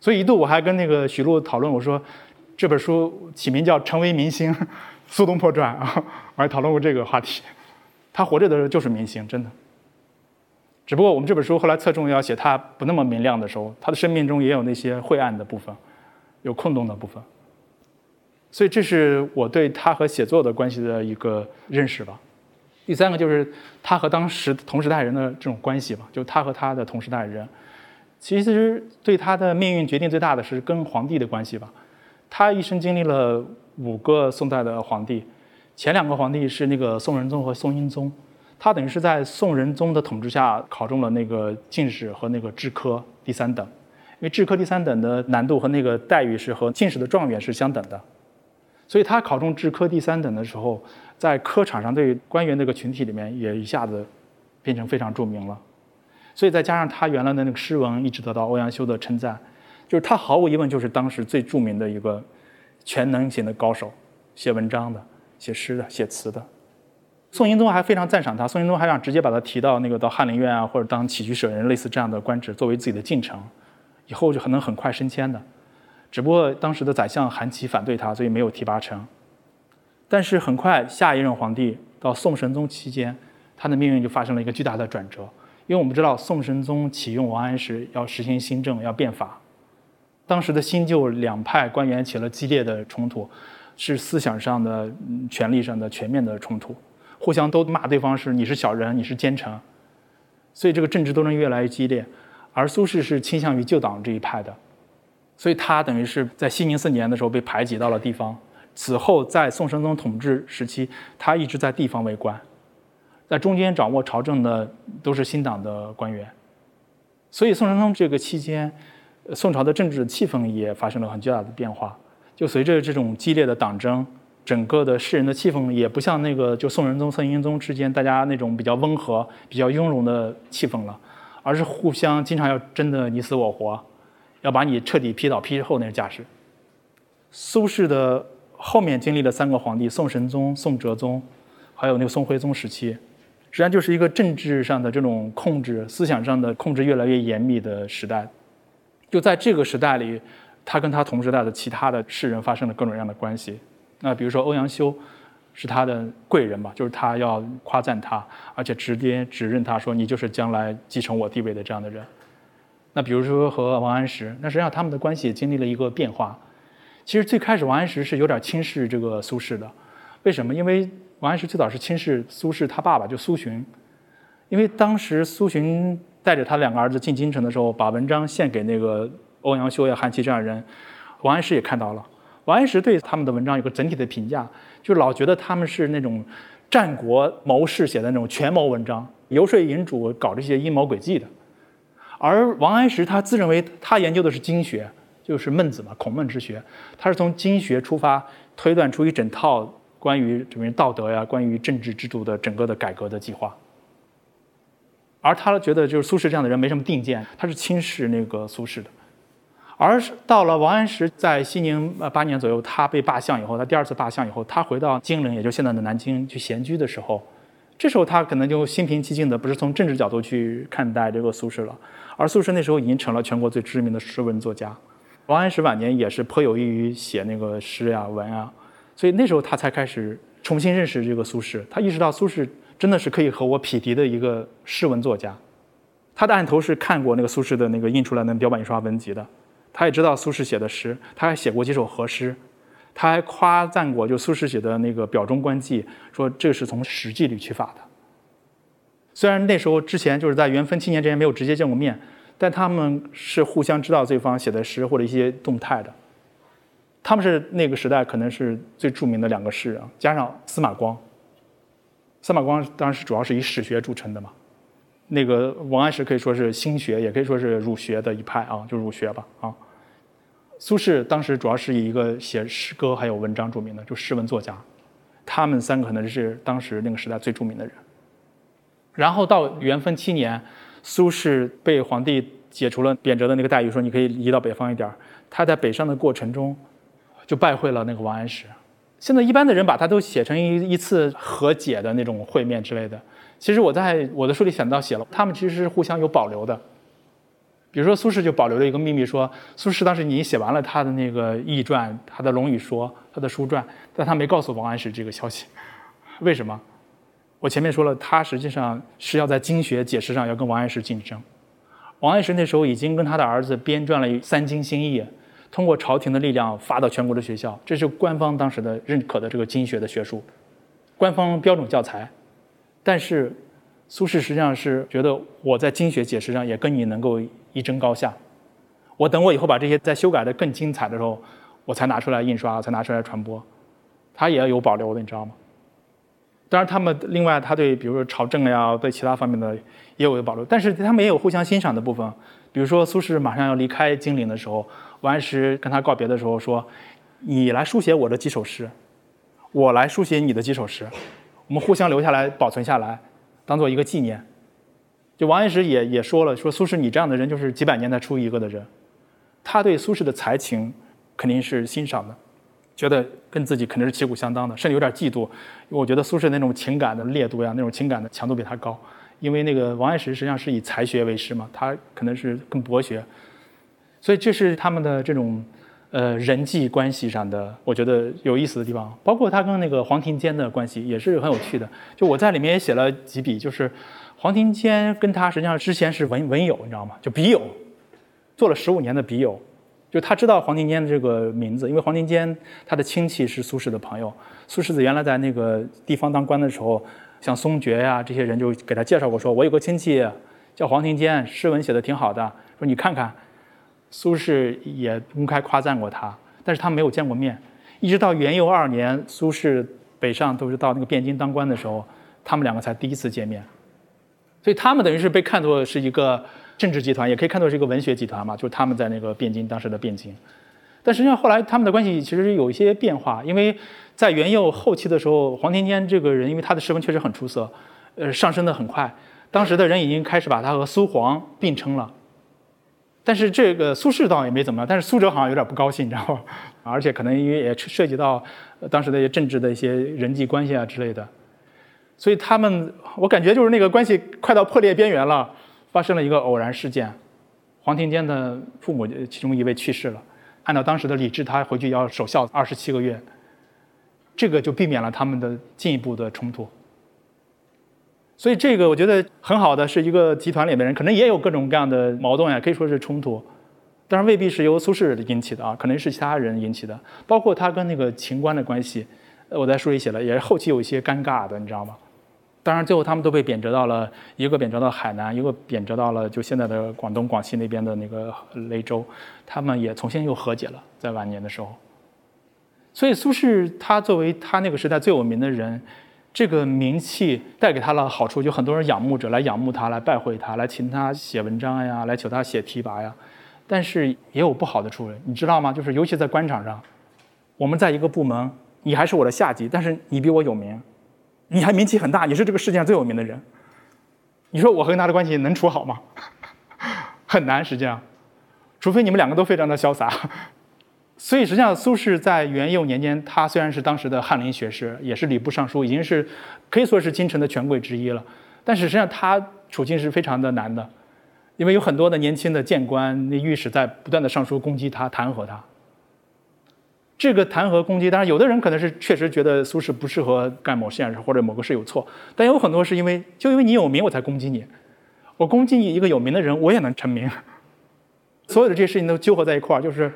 所以一度我还跟那个许璐讨论，我说。这本书起名叫《成为明星：苏东坡传》啊，我还讨论过这个话题。他活着的时候就是明星，真的。只不过我们这本书后来侧重要写他不那么明亮的时候，他的生命中也有那些晦暗的部分，有空洞的部分。所以这是我对他和写作的关系的一个认识吧。第三个就是他和当时同时代人的这种关系吧，就他和他的同时代人，其实对他的命运决定最大的是跟皇帝的关系吧。他一生经历了五个宋代的皇帝，前两个皇帝是那个宋仁宗和宋英宗，他等于是在宋仁宗的统治下考中了那个进士和那个制科第三等，因为制科第三等的难度和那个待遇是和进士的状元是相等的，所以他考中制科第三等的时候，在科场上对官员那个群体里面也一下子变成非常著名了。所以再加上他原来的那个诗文一直得到欧阳修的称赞，就是他毫无疑问就是当时最著名的一个全能型的高手，写文章的、写诗的、写词的。宋英宗还非常赞赏他，宋英宗还想直接把他提到那个到翰林院啊，或者当起居舍人类似这样的官职，作为自己的进程，以后就可能很快升迁的。只不过当时的宰相韩琦反对他，所以没有提拔成。但是很快下一任皇帝到宋神宗期间，他的命运就发生了一个巨大的转折，因为我们知道宋神宗启用王安石要实行新政，要变法，当时的新旧两派官员起了激烈的冲突，是思想上的、权力上的全面的冲突。互相都骂对方是你是小人，你是奸臣，所以这个政治斗争越来越激烈。而苏轼是倾向于旧党这一派的，所以他等于是在熙宁四年的时候被排挤到了地方。此后在宋神宗统治时期，他一直在地方为官，在中间掌握朝政的都是新党的官员。所以宋神宗这个期间，宋朝的政治气氛也发生了很巨大的变化。就随着这种激烈的党争。整个的世人的气氛也不像那个就宋仁宗、宋英宗之间大家那种比较温和、比较雍容的气氛了，而是互相经常要争得你死我活，要把你彻底劈倒劈后那个架势。苏轼的后面经历了三个皇帝：宋神宗、宋哲宗，还有那个宋徽宗时期，实际上就是一个政治上的这种控制、思想上的控制越来越严密的时代。就在这个时代里，他跟他同时代的其他的世人发生了各种各样的关系。那比如说欧阳修，是他的贵人吧，就是他要夸赞他，而且直接指认他说你就是将来继承我地位的这样的人。那比如说和王安石，那实际上他们的关系也经历了一个变化。其实最开始王安石是有点轻视这个苏轼的，为什么？因为王安石最早是轻视苏轼他爸爸就苏洵，因为当时苏洵带着他两个儿子进京城的时候，把文章献给那个欧阳修呀、韩琦这样的人，王安石也看到了。王安石对他们的文章有个整体的评价，就老觉得他们是那种战国谋士写的那种权谋文章，游说引主，搞这些阴谋诡计的。而王安石他自认为他研究的是经学，就是孟子嘛，孔孟之学，他是从经学出发推断出一整套关于这边道德呀、关于政治制度的整个的改革的计划。而他觉得就是苏轼这样的人没什么定见，他是轻视那个苏轼的。而是到了王安石在熙宁呃八年左右，他被罢相以后，他第二次罢相以后，他回到金陵，也就现在的南京去闲居的时候，这时候他可能就心平气静的，不是从政治角度去看待这个苏轼了，而苏轼那时候已经成了全国最知名的诗文作家，王安石晚年也是颇有益于写那个诗呀文啊，所以那时候他才开始重新认识这个苏轼，他意识到苏轼真的是可以和我匹敌的一个诗文作家，他的案头是看过那个苏轼的那个印出来的雕版印刷文集的。他也知道苏轼写的诗，他还写过几首和诗，他还夸赞过就苏轼写的那个《表中观记》，说这是从《史记》里取法的。虽然那时候之前就是在元丰七年之前没有直接见过面，但他们是互相知道对方写的诗或者一些动态的。他们是那个时代可能是最著名的两个诗人，加上司马光。司马光当时主要是以史学著称的嘛。那个王安石可以说是心学，也可以说是儒学的一派啊，就儒学吧啊。苏轼当时主要是以一个写诗歌还有文章著名的，就诗文作家。他们三个可能是当时那个时代最著名的人。然后到元丰七年，苏轼被皇帝解除了贬谪的那个待遇，说你可以移到北方一点他在北上的过程中，就拜会了那个王安石。现在一般的人把他都写成一一次和解的那种会面之类的。其实我在我的书里想到写了，他们其实是互相有保留的。比如说苏轼就保留了一个秘密，说苏轼当时已经写完了他的那个《易传》、他的《龙语说》、他的书传，但他没告诉王安石这个消息。为什么？我前面说了，他实际上是要在经学解释上要跟王安石竞争。王安石那时候已经跟他的儿子编撰了《三经新义》，通过朝廷的力量发到全国的学校，这是官方当时的认可的这个经学的学术，官方标准教材。但是，苏轼实际上是觉得我在经学解释上也跟你能够一争高下。我等我以后把这些再修改的更精彩的时候，我才拿出来印刷，才拿出来传播。他也要有保留的，你知道吗？当然，他们另外他对比如说朝政呀，对其他方面的也有保留，但是他们也有互相欣赏的部分。比如说苏轼马上要离开金陵的时候，王安石跟他告别的时候说：“你来书写我的几首诗，我来书写你的几首诗，我们互相留下来保存下来，当做一个纪念。”就王安石也也说了，说苏轼你这样的人就是几百年才出一个的人，他对苏轼的才情肯定是欣赏的。觉得跟自己肯定是旗鼓相当的，甚至有点嫉妒。我觉得苏轼那种情感的烈度呀，那种情感的强度比他高。因为那个王安石实际上是以才学为师嘛，他可能是更博学。所以这是他们的这种呃人际关系上的，我觉得有意思的地方。包括他跟那个黄庭坚的关系也是很有趣的。就我在里面也写了几笔，就是黄庭坚跟他实际上之前是文文友，你知道吗？就笔友，做了十五年的笔友。就他知道黄庭坚的这个名字，因为黄庭坚他的亲戚是苏轼的朋友。苏轼子原来在那个地方当官的时候，像松觉呀这些人就给他介绍过，说我有个亲戚叫黄庭坚，诗文写的挺好的，说你看看。苏轼也公开夸赞过他，但是他没有见过面。一直到元佑二年，苏轼北上都是到那个汴京当官的时候，他们两个才第一次见面。所以他们等于是被看作是一个。政治集团也可以看作是一个文学集团嘛，就是他们在那个汴京当时的汴京，但实际上后来他们的关系其实有一些变化，因为在元佑后期的时候，黄庭坚这个人因为他的诗文确实很出色，呃，上升的很快，当时的人已经开始把他和苏黄并称了，但是这个苏轼倒也没怎么样，但是苏辙好像有点不高兴，你知道吗？而且可能因为也涉及到当时的一些政治的一些人际关系啊之类的，所以他们我感觉就是那个关系快到破裂边缘了。发生了一个偶然事件，黄庭坚的父母其中一位去世了，按照当时的礼制，他回去要守孝二十七个月，这个就避免了他们的进一步的冲突。所以这个我觉得很好的是一个集团里面的人，可能也有各种各样的矛盾呀，可以说是冲突，当然未必是由苏轼引起的啊，可能是其他人引起的，包括他跟那个秦观的关系，我在书里写了，也是后期有一些尴尬的，你知道吗？当然，最后他们都被贬谪到了一个贬谪到海南，一个贬谪到了就现在的广东、广西那边的那个雷州，他们也重新又和解了，在晚年的时候。所以苏轼他作为他那个时代最有名的人，这个名气带给他了好处，就很多人仰慕者来仰慕他，来拜会他，来请他写文章呀，来求他写提拔呀。但是也有不好的处，你知道吗？就是尤其在官场上，我们在一个部门，你还是我的下级，但是你比我有名。你还名气很大，你是这个世界上最有名的人。你说我和他的关系能处好吗？很难，实际上，除非你们两个都非常的潇洒。所以，实际上苏轼在元佑年间，他虽然是当时的翰林学士，也是礼部尚书，已经是可以说是京城的权贵之一了。但是，实际上他处境是非常的难的，因为有很多的年轻的谏官、那御史在不断的上书攻击他、弹劾他。这个弹劾攻击，当然有的人可能是确实觉得苏轼不适合干某件事或者某个事有错，但有很多是因为就因为你有名我才攻击你，我攻击你一个有名的人我也能成名，所有的这些事情都纠合在一块儿，就是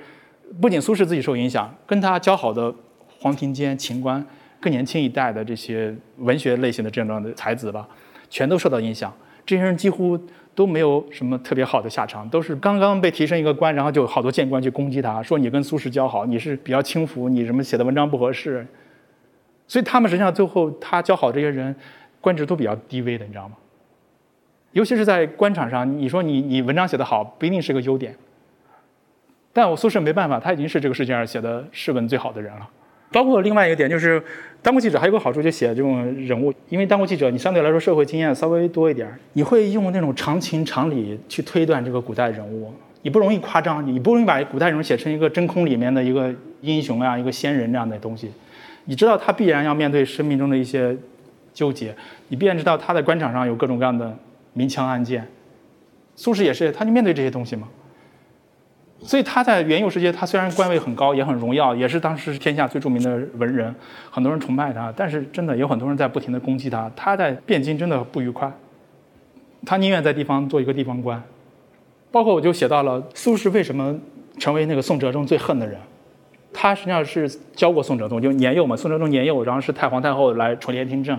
不仅苏轼自己受影响，跟他交好的黄庭坚、秦观更年轻一代的这些文学类型的这样的才子吧，全都受到影响，这些人几乎。都没有什么特别好的下场，都是刚刚被提升一个官，然后就好多谏官去攻击他，说你跟苏轼交好，你是比较轻浮，你什么写的文章不合适，所以他们实际上最后他交好这些人，官职都比较低微的，你知道吗？尤其是在官场上，你说你你文章写得好，不一定是个优点，但我苏轼没办法，他已经是这个世界上写的诗文最好的人了。包括另外一个点就是，当过记者还有个好处，就写这种人物，因为当过记者，你相对来说社会经验稍微多一点，你会用那种常情常理去推断这个古代人物，你不容易夸张，你不容易把古代人物写成一个真空里面的一个英雄啊，一个仙人这样的东西。你知道他必然要面对生命中的一些纠结，你必然知道他在官场上有各种各样的明枪暗箭。苏轼也是，他就面对这些东西嘛。所以他在元佑时期，他虽然官位很高，也很荣耀，也是当时天下最著名的文人，很多人崇拜他。但是真的有很多人在不停地攻击他。他在汴京真的不愉快，他宁愿在地方做一个地方官。包括我就写到了苏轼为什么成为那个宋哲宗最恨的人。他实际上是教过宋哲宗，就年幼嘛，宋哲宗年幼，然后是太皇太后来垂帘听政。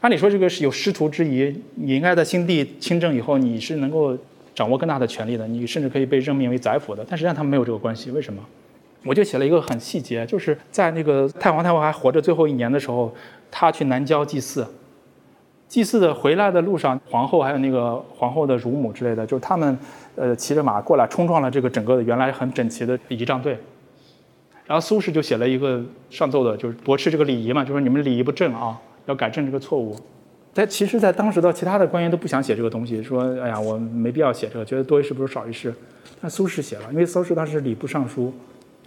按理说这个是有师徒之谊，你应该在新帝亲政以后，你是能够。掌握更大的权力的，你甚至可以被任命为宰辅的，但实际上他们没有这个关系。为什么？我就写了一个很细节，就是在那个太皇太后还活着最后一年的时候，他去南郊祭祀，祭祀的回来的路上，皇后还有那个皇后的乳母之类的，就是他们呃骑着马过来，冲撞了这个整个的原来很整齐的仪仗队。然后苏轼就写了一个上奏的，就是驳斥这个礼仪嘛，就说你们礼仪不正啊，要改正这个错误。但其实，在当时的其他的官员都不想写这个东西，说：“哎呀，我没必要写这个，觉得多一事不如少一事。”但苏轼写了，因为苏轼当时是礼部尚书，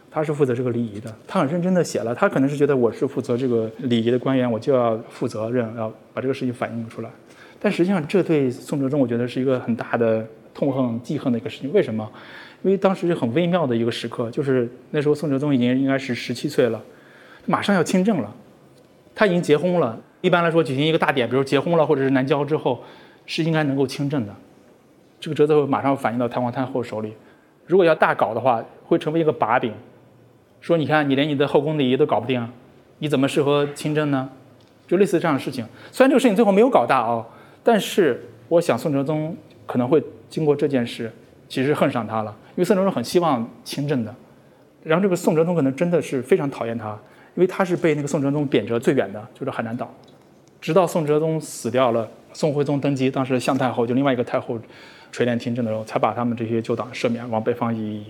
他是负责这个礼仪的，他很认真的写了。他可能是觉得我是负责这个礼仪的官员，我就要负责任，要把这个事情反映出来。但实际上，这对宋哲宗我觉得是一个很大的痛恨、记恨的一个事情。为什么？因为当时是很微妙的一个时刻，就是那时候宋哲宗已经应该是十七岁了，马上要亲政了，他已经结婚了。一般来说，举行一个大典，比如结婚了或者是南郊之后，是应该能够亲政的。这个折子会马上反映到太皇太后手里。如果要大搞的话，会成为一个把柄，说你看你连你的后宫礼仪都搞不定，你怎么适合亲政呢？就类似这样的事情。虽然这个事情最后没有搞大哦，但是我想宋哲宗可能会经过这件事，其实恨上他了，因为宋哲宗很希望亲政的。然后这个宋哲宗可能真的是非常讨厌他，因为他是被那个宋哲宗贬谪最远的，就是海南岛。直到宋哲宗死掉了，宋徽宗登基，当时向太后就另外一个太后垂帘听政的时候，才把他们这些旧党赦免，往北方移。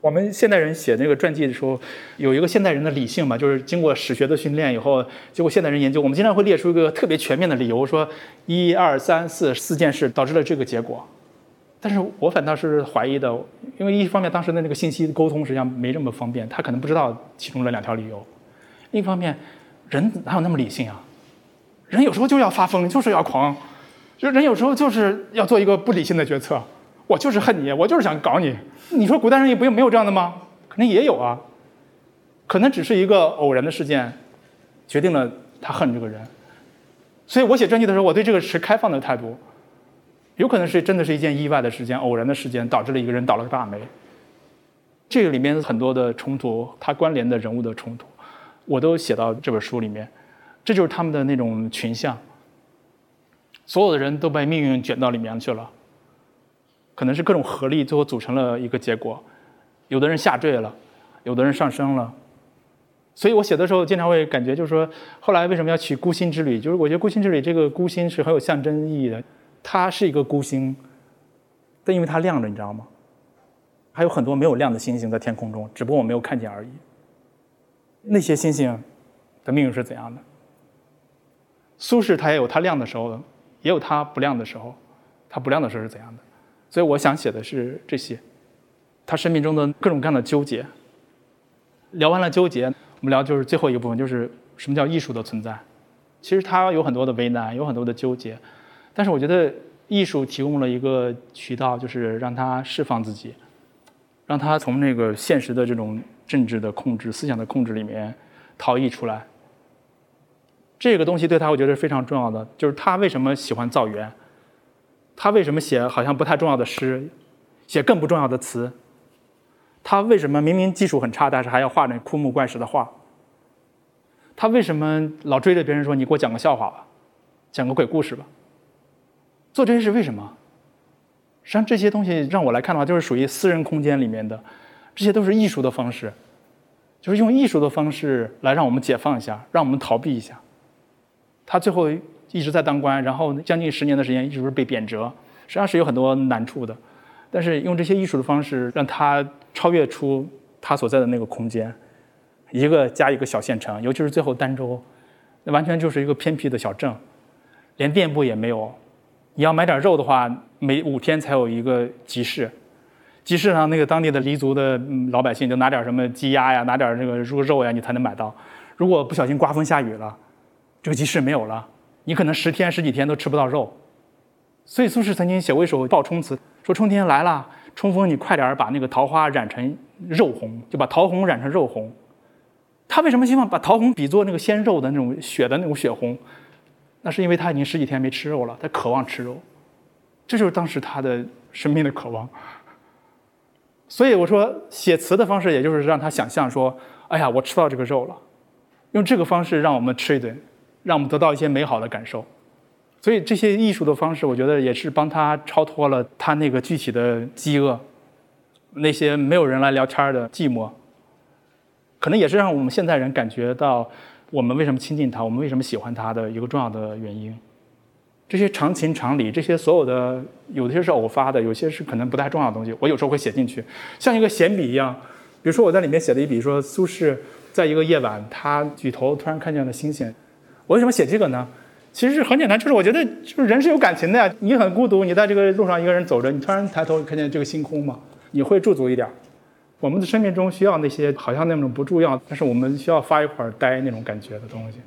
我们现代人写那个传记的时候，有一个现代人的理性嘛，就是经过史学的训练以后，结果现代人研究，我们经常会列出一个特别全面的理由，说一二三四四件事导致了这个结果。但是我反倒是怀疑的，因为一方面当时的那个信息沟通实际上没这么方便，他可能不知道其中的两条理由；另一方面，人哪有那么理性啊？人有时候就要发疯，就是要狂，就是人有时候就是要做一个不理性的决策。我就是恨你，我就是想搞你。你说古代人也不用没有这样的吗？可能也有啊，可能只是一个偶然的事件，决定了他恨这个人。所以我写传记的时候，我对这个持开放的态度。有可能是真的是一件意外的事件，偶然的事件导致了一个人倒了个大霉。这个里面很多的冲突，它关联的人物的冲突，我都写到这本书里面。这就是他们的那种群像，所有的人都被命运卷到里面去了，可能是各种合力最后组成了一个结果，有的人下坠了，有的人上升了，所以我写的时候经常会感觉就是说，后来为什么要取孤星之旅？就是我觉得孤星之旅这个孤星是很有象征意义的，它是一个孤星，但因为它亮着，你知道吗？还有很多没有亮的星星在天空中，只不过我没有看见而已。那些星星的命运是怎样的？苏轼他也有他亮的时候，也有他不亮的时候。他不亮的时候是怎样的？所以我想写的是这些，他生命中的各种各样的纠结。聊完了纠结，我们聊就是最后一个部分，就是什么叫艺术的存在。其实他有很多的为难，有很多的纠结，但是我觉得艺术提供了一个渠道，就是让他释放自己，让他从那个现实的这种政治的控制、思想的控制里面逃逸出来。这个东西对他，我觉得是非常重要的。就是他为什么喜欢造园，他为什么写好像不太重要的诗，写更不重要的词。他为什么明明技术很差，但是还要画那枯木怪石的画？他为什么老追着别人说你给我讲个笑话吧，讲个鬼故事吧？做这些是为什么？实际上这些东西让我来看的话，就是属于私人空间里面的，这些都是艺术的方式，就是用艺术的方式来让我们解放一下，让我们逃避一下。他最后一直在当官，然后将近十年的时间一直是被贬谪，实际上是有很多难处的。但是用这些艺术的方式，让他超越出他所在的那个空间，一个加一个小县城，尤其是最后儋州，那完全就是一个偏僻的小镇，连店铺也没有。你要买点肉的话，每五天才有一个集市，集市上那个当地的黎族的老百姓就拿点什么鸡鸭呀，拿点那个猪肉呀，你才能买到。如果不小心刮风下雨了。这个集市没有了，你可能十天十几天都吃不到肉，所以苏轼曾经写过一首报冲词，说春天来了，春风你快点把那个桃花染成肉红，就把桃红染成肉红。他为什么希望把桃红比作那个鲜肉的那种血的那种血红？那是因为他已经十几天没吃肉了，他渴望吃肉，这就是当时他的生命的渴望。所以我说写词的方式，也就是让他想象说，哎呀，我吃到这个肉了，用这个方式让我们吃一顿。让我们得到一些美好的感受，所以这些艺术的方式，我觉得也是帮他超脱了他那个具体的饥饿，那些没有人来聊天的寂寞，可能也是让我们现代人感觉到我们为什么亲近他，我们为什么喜欢他的一个重要的原因。这些常情常理，这些所有的，有些是偶发的，有些是可能不太重要的东西，我有时候会写进去，像一个闲笔一样。比如说我在里面写了一笔，说苏轼在一个夜晚，他举头突然看见了星星。我为什么写这个呢？其实很简单，就是我觉得，就是人是有感情的呀。你很孤独，你在这个路上一个人走着，你突然抬头看见这个星空嘛，你会驻足一点。我们的生命中需要那些好像那种不重要，但是我们需要发一会儿呆那种感觉的东西。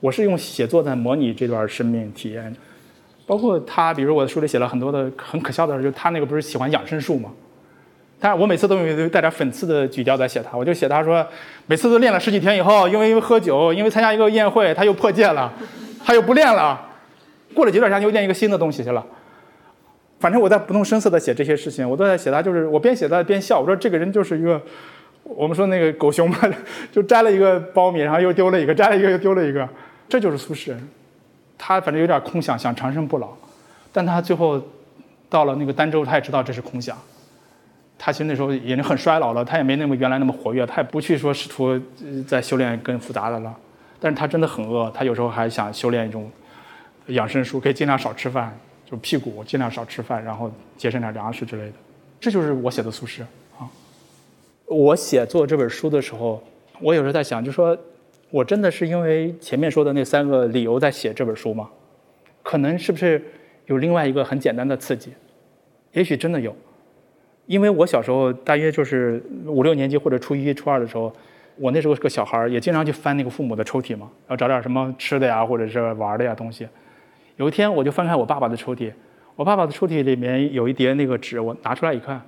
我是用写作在模拟这段生命体验，包括他，比如我的书里写了很多的很可笑的事，就他那个不是喜欢养生术嘛。但是我每次都有带点讽刺的语调在写他，我就写他说，每次都练了十几天以后，因为因为喝酒，因为参加一个宴会，他又破戒了，他又不练了，过了几段时间又练一个新的东西去了。反正我在不动声色的写这些事情，我都在写他，就是我边写他边笑，我说这个人就是一个，我们说那个狗熊嘛，就摘了一个苞米，然后又丢了一个，摘了一个又丢了一个，这就是苏轼，他反正有点空想，想长生不老，但他最后到了那个儋州，他也知道这是空想。他其实那时候已经很衰老了，他也没那么原来那么活跃，他也不去说试图在修炼更复杂的了。但是他真的很饿，他有时候还想修炼一种养生术，可以尽量少吃饭，就屁股尽量少吃饭，然后节省点粮食之类的。这就是我写的素食啊。我写作这本书的时候，我有时候在想，就说我真的是因为前面说的那三个理由在写这本书吗？可能是不是有另外一个很简单的刺激？也许真的有。因为我小时候大约就是五六年级或者初一、初二的时候，我那时候是个小孩儿，也经常去翻那个父母的抽屉嘛，要找点什么吃的呀，或者是玩的呀东西。有一天我就翻开我爸爸的抽屉，我爸爸的抽屉里面有一叠那个纸，我拿出来一看，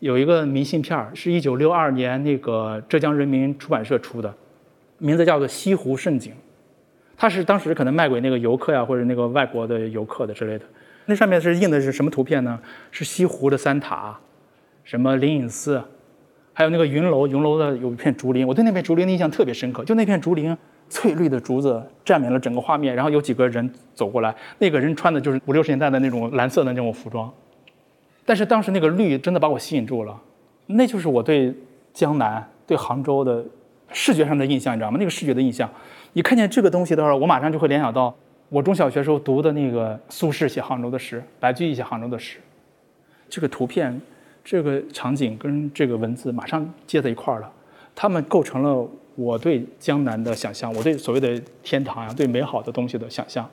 有一个明信片儿，是一九六二年那个浙江人民出版社出的，名字叫做《西湖胜景》，它是当时可能卖给那个游客呀，或者那个外国的游客的之类的。那上面是印的是什么图片呢？是西湖的三塔。什么灵隐寺，还有那个云楼，云楼的有一片竹林，我对那片竹林的印象特别深刻。就那片竹林，翠绿的竹子占满了整个画面，然后有几个人走过来，那个人穿的就是五六十年代的那种蓝色的那种服装。但是当时那个绿真的把我吸引住了，那就是我对江南、对杭州的视觉上的印象，你知道吗？那个视觉的印象，你看见这个东西的时候，我马上就会联想到我中小学时候读的那个苏轼写杭州的诗，白居易写杭州的诗，这个图片。这个场景跟这个文字马上接在一块儿了，它们构成了我对江南的想象，我对所谓的天堂呀，对美好的东西的想象，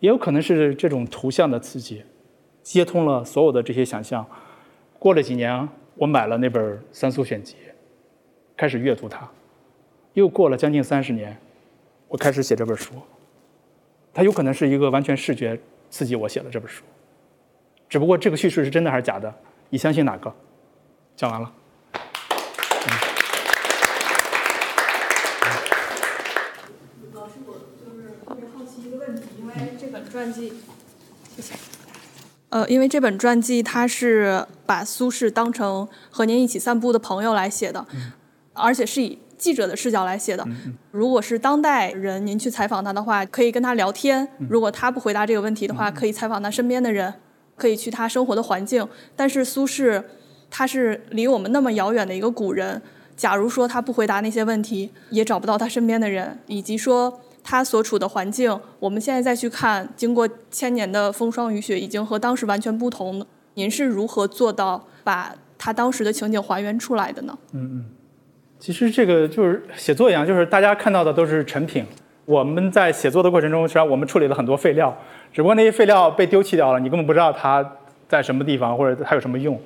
也有可能是这种图像的刺激，接通了所有的这些想象。过了几年，我买了那本《三苏选集》，开始阅读它。又过了将近三十年，我开始写这本书。它有可能是一个完全视觉刺激我写的这本书，只不过这个叙事是真的还是假的？你相信哪个？讲完了。老师，我就是特别好奇一个问题，因为这本传记，谢谢。呃，因为这本传记它是把苏轼当成和您一起散步的朋友来写的，而且是以记者的视角来写的。如果是当代人，您去采访他的话，可以跟他聊天；如果他不回答这个问题的话，可以采访他身边的人。可以去他生活的环境，但是苏轼，他是离我们那么遥远的一个古人。假如说他不回答那些问题，也找不到他身边的人，以及说他所处的环境，我们现在再去看，经过千年的风霜雨雪，已经和当时完全不同。您是如何做到把他当时的情景还原出来的呢？嗯嗯，其实这个就是写作一样，就是大家看到的都是成品。我们在写作的过程中，实际上我们处理了很多废料。只不过那些废料被丢弃掉了，你根本不知道它在什么地方或者它有什么用。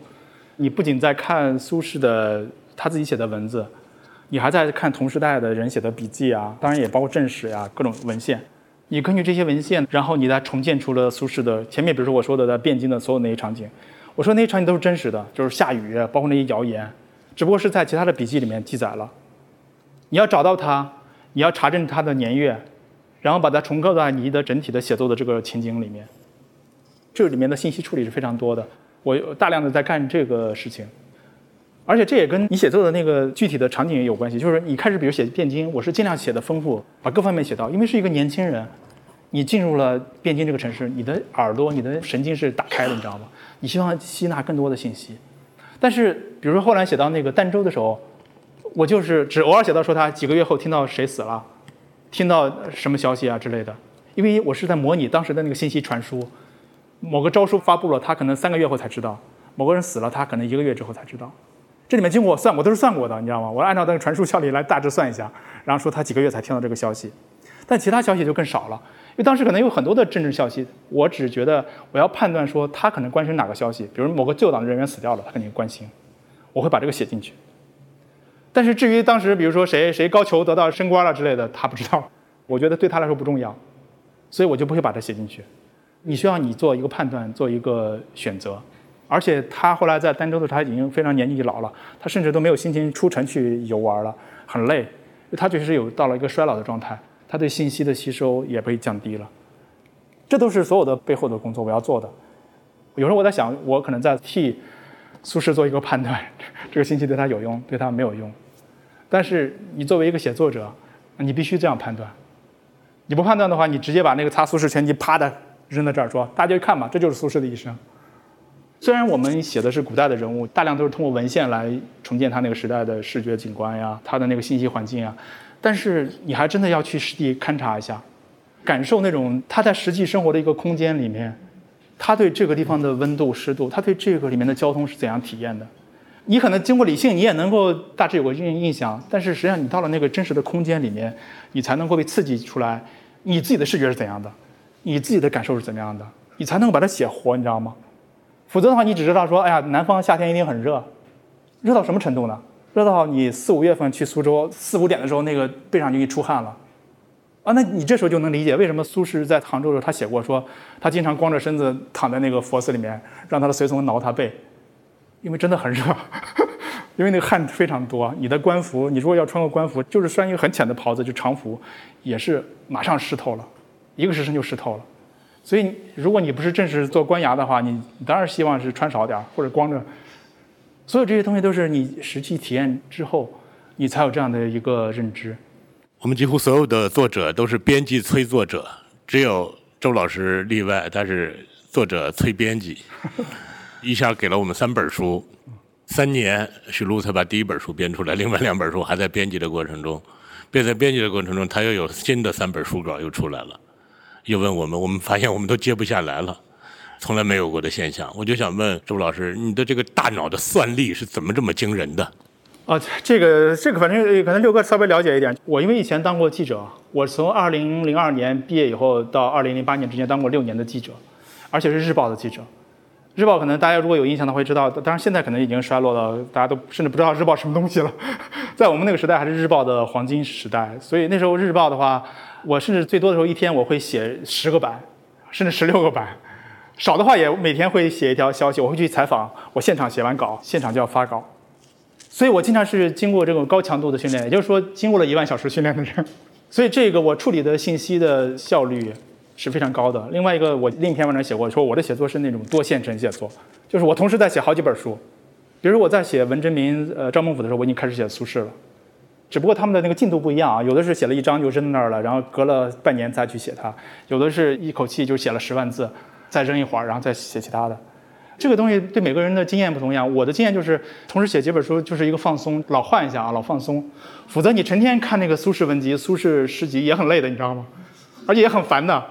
你不仅在看苏轼的他自己写的文字，你还在看同时代的人写的笔记啊，当然也包括正史呀各种文献。你根据这些文献，然后你再重建出了苏轼的前面，比如说我说的在汴京的所有那些场景，我说那些场景都是真实的，就是下雨，包括那些谣言，只不过是在其他的笔记里面记载了。你要找到它，你要查证它的年月。然后把它重构在你的整体的写作的这个情景里面，这里面的信息处理是非常多的。我大量的在干这个事情，而且这也跟你写作的那个具体的场景也有关系。就是你开始比如写汴京，我是尽量写的丰富，把各方面写到，因为是一个年轻人，你进入了汴京这个城市，你的耳朵、你的神经是打开的，你知道吗？你希望吸纳更多的信息。但是比如说后来写到那个儋州的时候，我就是只偶尔写到说他几个月后听到谁死了。听到什么消息啊之类的，因为我是在模拟当时的那个信息传输。某个诏书发布了，他可能三个月后才知道；某个人死了，他可能一个月之后才知道。这里面经过我算，我都是算过的，你知道吗？我按照那个传输效率来大致算一下，然后说他几个月才听到这个消息。但其他消息就更少了，因为当时可能有很多的政治消息，我只觉得我要判断说他可能关心哪个消息，比如某个旧党的人员死掉了，他肯定关心，我会把这个写进去。但是至于当时比如说谁谁高俅得到升官了之类的，他不知道，我觉得对他来说不重要，所以我就不会把它写进去。你需要你做一个判断，做一个选择，而且他后来在儋州的时候，他已经非常年纪老了，他甚至都没有心情出城去游玩了，很累，他确实有到了一个衰老的状态，他对信息的吸收也被降低了，这都是所有的背后的工作我要做的。有时候我在想，我可能在替苏轼做一个判断，这个信息对他有用，对他没有用，但是你作为一个写作者，你必须这样判断，你不判断的话，你直接把那个《擦苏轼全集》啪的。扔在这儿说，大家看吧，这就是苏轼的一生。虽然我们写的是古代的人物，大量都是通过文献来重建他那个时代的视觉景观呀，他的那个信息环境啊，但是你还真的要去实地勘察一下，感受那种他在实际生活的一个空间里面，他对这个地方的温度、湿度，他对这个里面的交通是怎样体验的。你可能经过理性，你也能够大致有个印印象，但是实际上你到了那个真实的空间里面，你才能够被刺激出来，你自己的视觉是怎样的。你自己的感受是怎么样的，你才能够把它写活，你知道吗？否则的话，你只知道说，哎呀，南方夏天一定很热，热到什么程度呢？热到你四五月份去苏州，四五点的时候，那个背上就一出汗了，啊，那你这时候就能理解为什么苏轼在杭州的时候，他写过说，他经常光着身子躺在那个佛寺里面，让他的随从挠他背，因为真的很热，因为那个汗非常多。你的官服，你如果要穿个官服，就是穿一个很浅的袍子，就长服，也是马上湿透了。一个时辰就湿透了，所以如果你不是正式做官衙的话，你你当然希望是穿少点或者光着。所有这些东西都是你实际体验之后，你才有这样的一个认知。我们几乎所有的作者都是编辑催作者，只有周老师例外，他是作者催编辑，一下给了我们三本书，三年许璐才把第一本书编出来，另外两本书还在编辑的过程中，便在编辑的过程中，他又有新的三本书稿又出来了。又问我们，我们发现我们都接不下来了，从来没有过的现象。我就想问周老师，你的这个大脑的算力是怎么这么惊人的？啊，这个这个，反正可能六哥稍微了解一点。我因为以前当过记者，我从二零零二年毕业以后到二零零八年之间当过六年的记者，而且是日报的记者。日报可能大家如果有印象的会知道，当然现在可能已经衰落到大家都甚至不知道日报什么东西了。在我们那个时代还是日报的黄金时代，所以那时候日报的话。我甚至最多的时候一天我会写十个版，甚至十六个版，少的话也每天会写一条消息。我会去采访，我现场写完稿，现场就要发稿，所以我经常是经过这种高强度的训练，也就是说经过了一万小时训练的人。所以这个我处理的信息的效率是非常高的。另外一个，我另一篇文章写过，说我的写作是那种多线程写作，就是我同时在写好几本书。比如我在写文征明、呃赵孟頫的时候，我已经开始写苏轼了。只不过他们的那个进度不一样啊，有的是写了一章就扔那儿了，然后隔了半年再去写它；有的是一口气就写了十万字，再扔一会儿，然后再写其他的。这个东西对每个人的经验不同样。我的经验就是同时写几本书就是一个放松，老换一下啊，老放松。否则你成天看那个苏轼文集、苏轼诗集也很累的，你知道吗？而且也很烦的。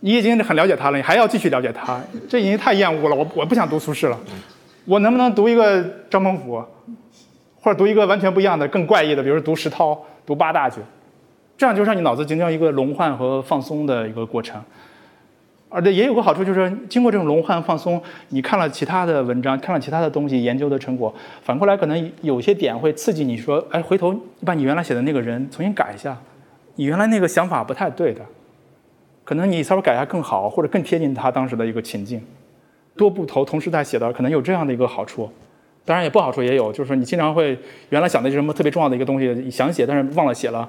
你已经很了解他了，你还要继续了解他，这已经太厌恶了。我我不想读苏轼了，我能不能读一个张孟頫？或者读一个完全不一样的、更怪异的，比如说读石涛、读八大去，这样就让你脑子进行一个轮换和放松的一个过程。而且也有个好处，就是经过这种轮换放松，你看了其他的文章，看了其他的东西，研究的成果，反过来可能有些点会刺激你说：“哎，回头你把你原来写的那个人重新改一下，你原来那个想法不太对的，可能你稍微改一下更好，或者更贴近他当时的一个情境。”多部头同时在写的，可能有这样的一个好处。当然也不好处也有，就是说你经常会原来想的是什么特别重要的一个东西想写，但是忘了写了，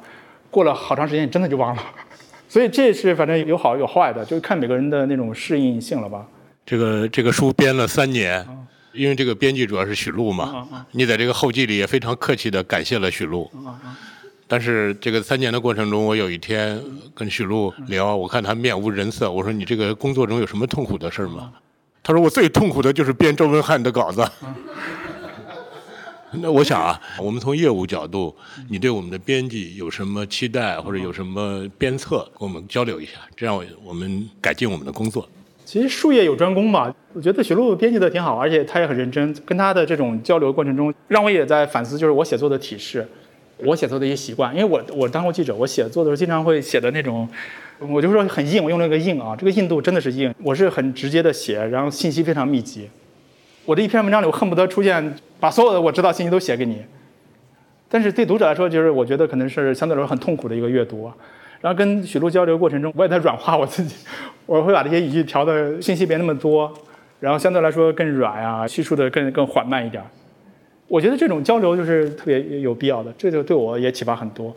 过了好长时间你真的就忘了，所以这是反正有好有坏的，就是看每个人的那种适应性了吧。这个这个书编了三年，因为这个编辑主要是许璐嘛，你在这个后记里也非常客气的感谢了许璐。但是这个三年的过程中，我有一天跟许璐聊，我看他面无人色，我说你这个工作中有什么痛苦的事吗？他说我最痛苦的就是编周文翰的稿子。那我想啊，我们从业务角度，你对我们的编辑有什么期待，或者有什么鞭策，跟我们交流一下，这样我们改进我们的工作。其实术业有专攻吧，我觉得许璐编辑的挺好，而且他也很认真。跟他的这种交流过程中，让我也在反思，就是我写作的体式，我写作的一些习惯。因为我我当过记者，我写作的时候经常会写的那种，我就说很硬，我用了个硬啊，这个硬度真的是硬。我是很直接的写，然后信息非常密集。我这一篇文章里，我恨不得出现把所有的我知道信息都写给你。但是对读者来说，就是我觉得可能是相对来说很痛苦的一个阅读。然后跟许璐交流过程中，我也在软化我自己，我会把这些语句调的信息别那么多，然后相对来说更软啊，叙述的更更缓慢一点。我觉得这种交流就是特别有必要的，这就对我也启发很多。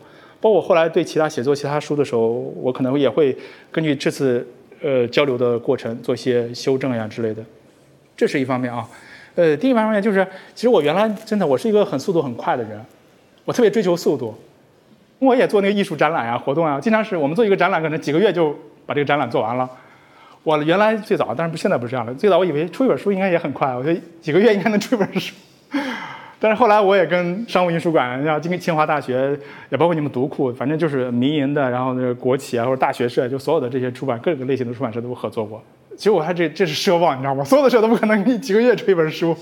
包括我后来对其他写作其他书的时候，我可能也会根据这次呃交流的过程做一些修正呀之类的。这是一方面啊。呃，第一方面就是，其实我原来真的我是一个很速度很快的人，我特别追求速度。我也做那个艺术展览啊、活动啊，经常是我们做一个展览，可能几个月就把这个展览做完了。我原来最早，但是不现在不是这样的。最早我以为出一本书应该也很快，我觉得几个月应该能出一本书。但是后来我也跟商务印书馆、像今清华大学，也包括你们读库，反正就是民营的，然后那个国企啊或者大学社，就所有的这些出版各个类型的出版社都合作过。其实我还这这是奢望，你知道吗？所有的社都不可能给你几个月出一本书，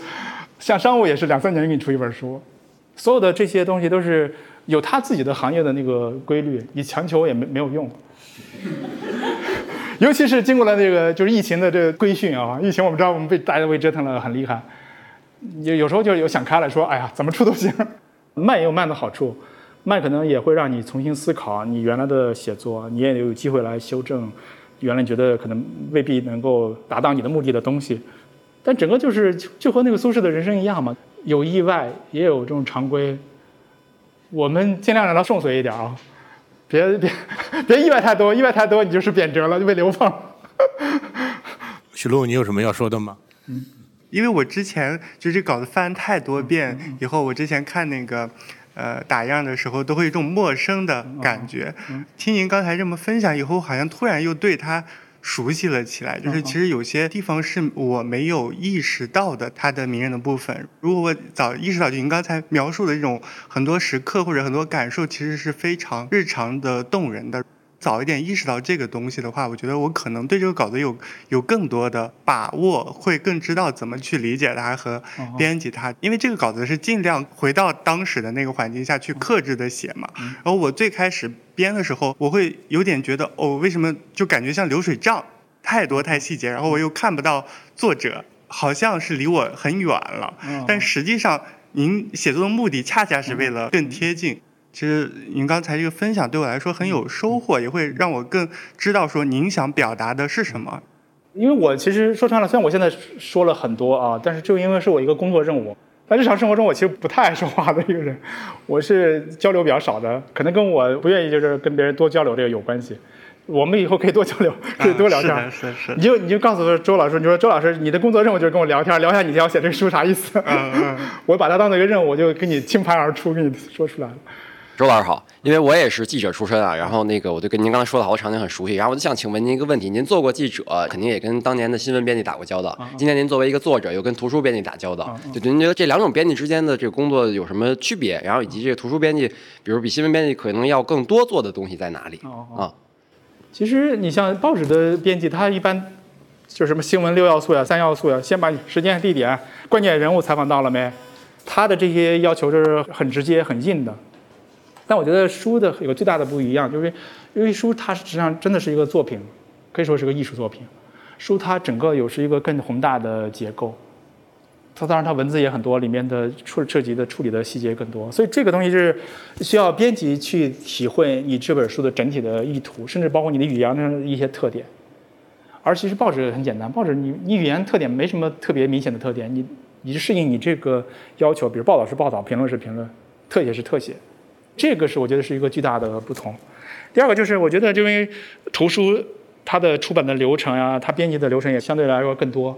像商务也是两三年给你出一本书。所有的这些东西都是。有他自己的行业的那个规律，你强求也没没有用。尤其是经过了那个就是疫情的这个规训啊，疫情我们知道我们被大家被折腾的很厉害，有有时候就有想开了说，哎呀怎么出都行，慢也有慢的好处，慢可能也会让你重新思考你原来的写作，你也有机会来修正原来觉得可能未必能够达到你的目的的东西，但整个就是就和那个苏轼的人生一样嘛，有意外也有这种常规。我们尽量让它顺遂一点啊，别别别意外太多，意外太多你就是贬谪了，就被流放。许璐，你有什么要说的吗？嗯，因为我之前就这稿子翻太多遍以后，我之前看那个呃打样的时候，都会有一种陌生的感觉。听您刚才这么分享以后，好像突然又对它。熟悉了起来，就是其实有些地方是我没有意识到的，它的迷人的部分。如果我早意识到，就您刚才描述的这种很多时刻或者很多感受，其实是非常日常的、动人的。早一点意识到这个东西的话，我觉得我可能对这个稿子有有更多的把握，会更知道怎么去理解它和编辑它。因为这个稿子是尽量回到当时的那个环境下去克制的写嘛。然后我最开始编的时候，我会有点觉得哦，为什么就感觉像流水账，太多太细节，然后我又看不到作者，好像是离我很远了。但实际上，您写作的目的恰恰是为了更贴近。其实您刚才这个分享对我来说很有收获，也会让我更知道说您想表达的是什么。因为我其实说穿了，虽然我现在说了很多啊，但是就因为是我一个工作任务，在日常生活中我其实不太爱说话的一个人，我是交流比较少的，可能跟我不愿意就是跟别人多交流这个有关系。我们以后可以多交流，可以多聊天。是是。你就你就告诉周老师，你说周老师，你的工作任务就是跟我聊天，聊一下你要写这个书啥意思。嗯嗯。我把它当做一个任务，我就跟你倾盘而出，跟你说出来了。周老师好，因为我也是记者出身啊，然后那个我就跟您刚才说的好多场景很熟悉，然后我就想请问您一个问题：您做过记者，肯定也跟当年的新闻编辑打过交道。今天您作为一个作者，又跟图书编辑打交道，就您觉得这两种编辑之间的这个工作有什么区别？然后以及这个图书编辑，比如比新闻编辑可能要更多做的东西在哪里？啊，其实你像报纸的编辑，他一般就什么新闻六要素呀、三要素呀，先把时间、地点、关键人物采访到了没？他的这些要求就是很直接、很硬的。但我觉得书的有个最大的不一样，就是因为书它实际上真的是一个作品，可以说是个艺术作品。书它整个有是一个更宏大的结构，它当然它文字也很多，里面的处涉及的处理的细节更多，所以这个东西是需要编辑去体会你这本书的整体的意图，甚至包括你的语言的一些特点。而其实报纸很简单，报纸你你语言特点没什么特别明显的特点，你你就适应你这个要求，比如报道是报道，评论是评论，特写是特写。这个是我觉得是一个巨大的不同。第二个就是，我觉得因为图书它的出版的流程呀，它编辑的流程也相对来说更多。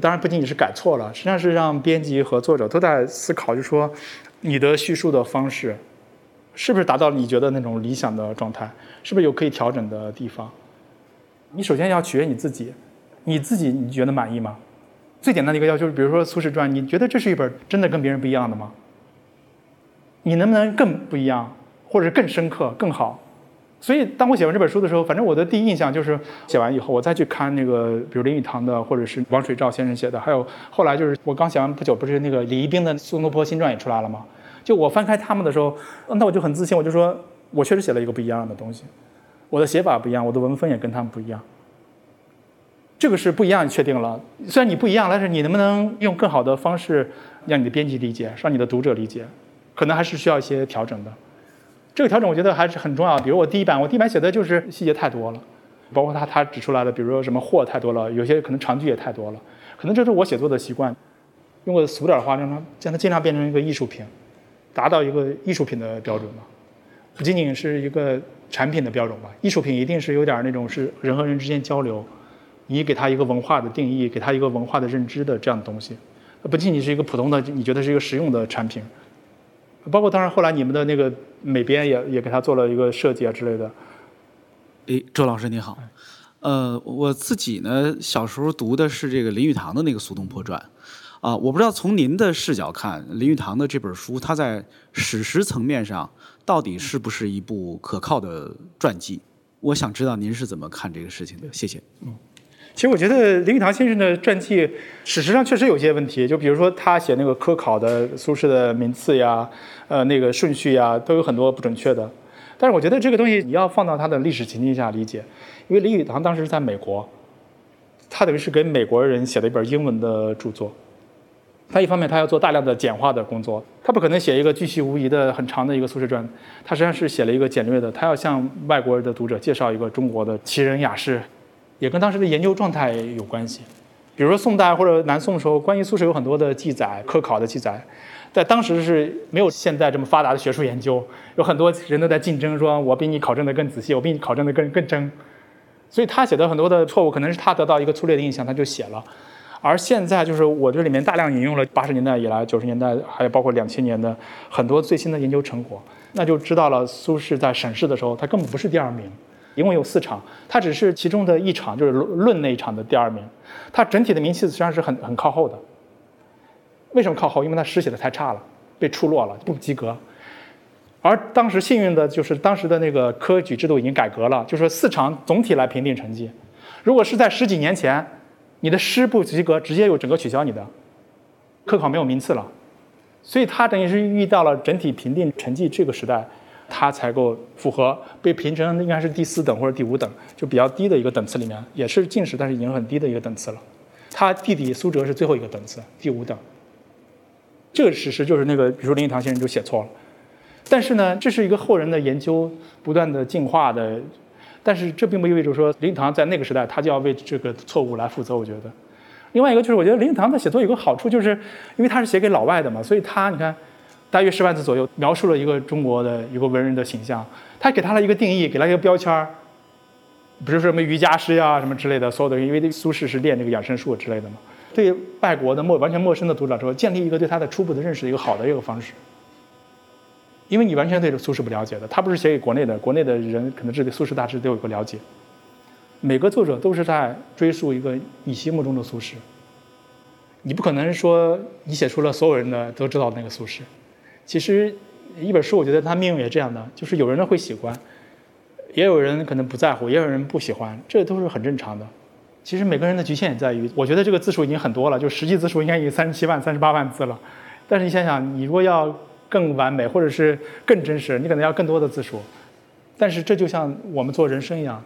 当然不仅仅是改错了，实际上是让编辑和作者都在思考，就是说你的叙述的方式是不是达到你觉得那种理想的状态，是不是有可以调整的地方。你首先要取悦你自己，你自己你觉得满意吗？最简单的一个要求，比如说《苏轼传》，你觉得这是一本真的跟别人不一样的吗？你能不能更不一样，或者更深刻、更好？所以，当我写完这本书的时候，反正我的第一印象就是，写完以后我再去看那个，比如林语堂的，或者是王水照先生写的，还有后来就是我刚写完不久，不是那个李一冰的《苏东坡新传》也出来了吗？就我翻开他们的时候，那我就很自信，我就说我确实写了一个不一样的东西，我的写法不一样，我的文风也跟他们不一样。这个是不一样，确定了。虽然你不一样，但是你能不能用更好的方式让你的编辑理解，让你的读者理解，可能还是需要一些调整的。这个调整我觉得还是很重要。比如我第一版，我第一版写的就是细节太多了，包括他他指出来的，比如说什么货太多了，有些可能长句也太多了，可能这是我写作的习惯。用个俗点的话，让它让它尽量变成一个艺术品，达到一个艺术品的标准嘛，不仅仅是一个产品的标准吧。艺术品一定是有点那种是人和人之间交流。你给他一个文化的定义，给他一个文化的认知的这样的东西，不仅仅是一个普通的，你觉得是一个实用的产品。包括当然后来你们的那个美编也也给他做了一个设计啊之类的。诶，周老师你好，呃，我自己呢小时候读的是这个林语堂的那个《苏东坡传》，啊，我不知道从您的视角看，林语堂的这本书，它在史实层面上到底是不是一部可靠的传记？我想知道您是怎么看这个事情的？谢谢。嗯。其实我觉得林语堂先生的传记，史实上确实有些问题。就比如说他写那个科考的苏轼的名次呀，呃，那个顺序呀，都有很多不准确的。但是我觉得这个东西你要放到他的历史情境下理解，因为林语堂当时在美国，他等于是给美国人写了一本英文的著作。他一方面他要做大量的简化的工作，他不可能写一个巨细无遗的很长的一个苏轼传，他实际上是写了一个简略的，他要向外国的读者介绍一个中国的奇人雅士。也跟当时的研究状态有关系，比如说宋代或者南宋的时候，关于苏轼有很多的记载，科考的记载，在当时是没有现在这么发达的学术研究，有很多人都在竞争，说我比你考证的更仔细，我比你考证的更更真，所以他写的很多的错误，可能是他得到一个粗略的印象，他就写了。而现在就是我这里面大量引用了八十年代以来、九十年代，还有包括两千年的很多最新的研究成果，那就知道了苏轼在审视的时候，他根本不是第二名。一共有四场，他只是其中的一场，就是论论那一场的第二名。他整体的名气实际上是很很靠后的。为什么靠后？因为他诗写的太差了，被出落了，不及格。而当时幸运的就是当时的那个科举制度已经改革了，就是说四场总体来评定成绩。如果是在十几年前，你的诗不及格，直接有整个取消你的科考没有名次了。所以他等于是遇到了整体评定成绩这个时代。他才够符合被评成应该是第四等或者第五等，就比较低的一个等次里面，也是进士，但是已经很低的一个等次了。他弟弟苏辙是最后一个等次，第五等。这个史实就是那个，比如说林语堂先生就写错了。但是呢，这是一个后人的研究不断的进化的，但是这并不意味着说林语堂在那个时代他就要为这个错误来负责。我觉得，另外一个就是我觉得林语堂的写作有个好处，就是因为他是写给老外的嘛，所以他你看。大约十万字左右，描述了一个中国的一个文人的形象。他给他了一个定义，给了一个标签儿，不是说什么瑜伽师呀什么之类的，所有的，因为苏轼是练这个养生术之类的嘛。对外国的陌完全陌生的读者说，建立一个对他的初步的认识，一个好的一个方式。因为你完全对苏轼不了解的，他不是写给国内的，国内的人可能对苏轼大致都有个了解。每个作者都是在追溯一个你心目中的苏轼。你不可能说你写出了所有人的都知道那个苏轼。其实，一本书，我觉得它命运也这样的，就是有人会喜欢，也有人可能不在乎，也有人不喜欢，这都是很正常的。其实每个人的局限也在于，我觉得这个字数已经很多了，就实际字数应该有三十七万、三十八万字了。但是你想想，你如果要更完美，或者是更真实，你可能要更多的字数。但是这就像我们做人生一样，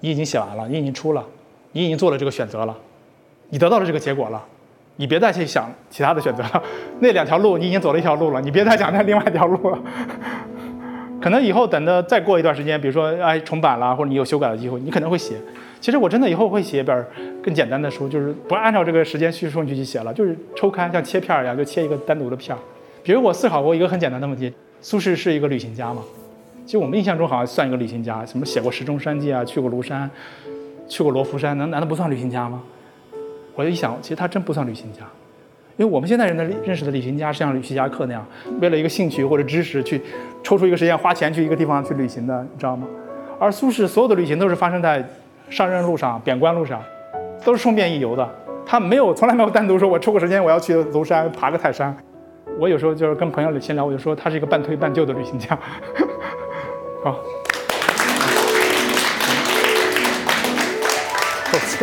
你已经写完了，你已经出了，你已经做了这个选择了，你得到了这个结果了。你别再去想其他的选择了，那两条路你已经走了一条路了，你别再想那另外一条路了。可能以后等着再过一段时间，比如说哎重版了，或者你有修改的机会，你可能会写。其实我真的以后会写一本更简单的书，就是不按照这个时间叙述顺序去写了，就是抽开像切片一样，就切一个单独的片儿。比如我思考过一个很简单的问题：苏轼是一个旅行家吗？其实我们印象中好像算一个旅行家，什么写过《石钟山记》啊，去过庐山，去过罗浮山，能难道不算旅行家吗？我就一想，其实他真不算旅行家，因为我们现在人的认识的旅行家是像旅行家客那样，为了一个兴趣或者知识去抽出一个时间花钱去一个地方去旅行的，你知道吗？而苏轼所有的旅行都是发生在上任路上、贬官路上，都是顺便一游的。他没有从来没有单独说我抽个时间我要去庐山爬个泰山，我有时候就是跟朋友闲聊，我就说他是一个半推半就的旅行家。好。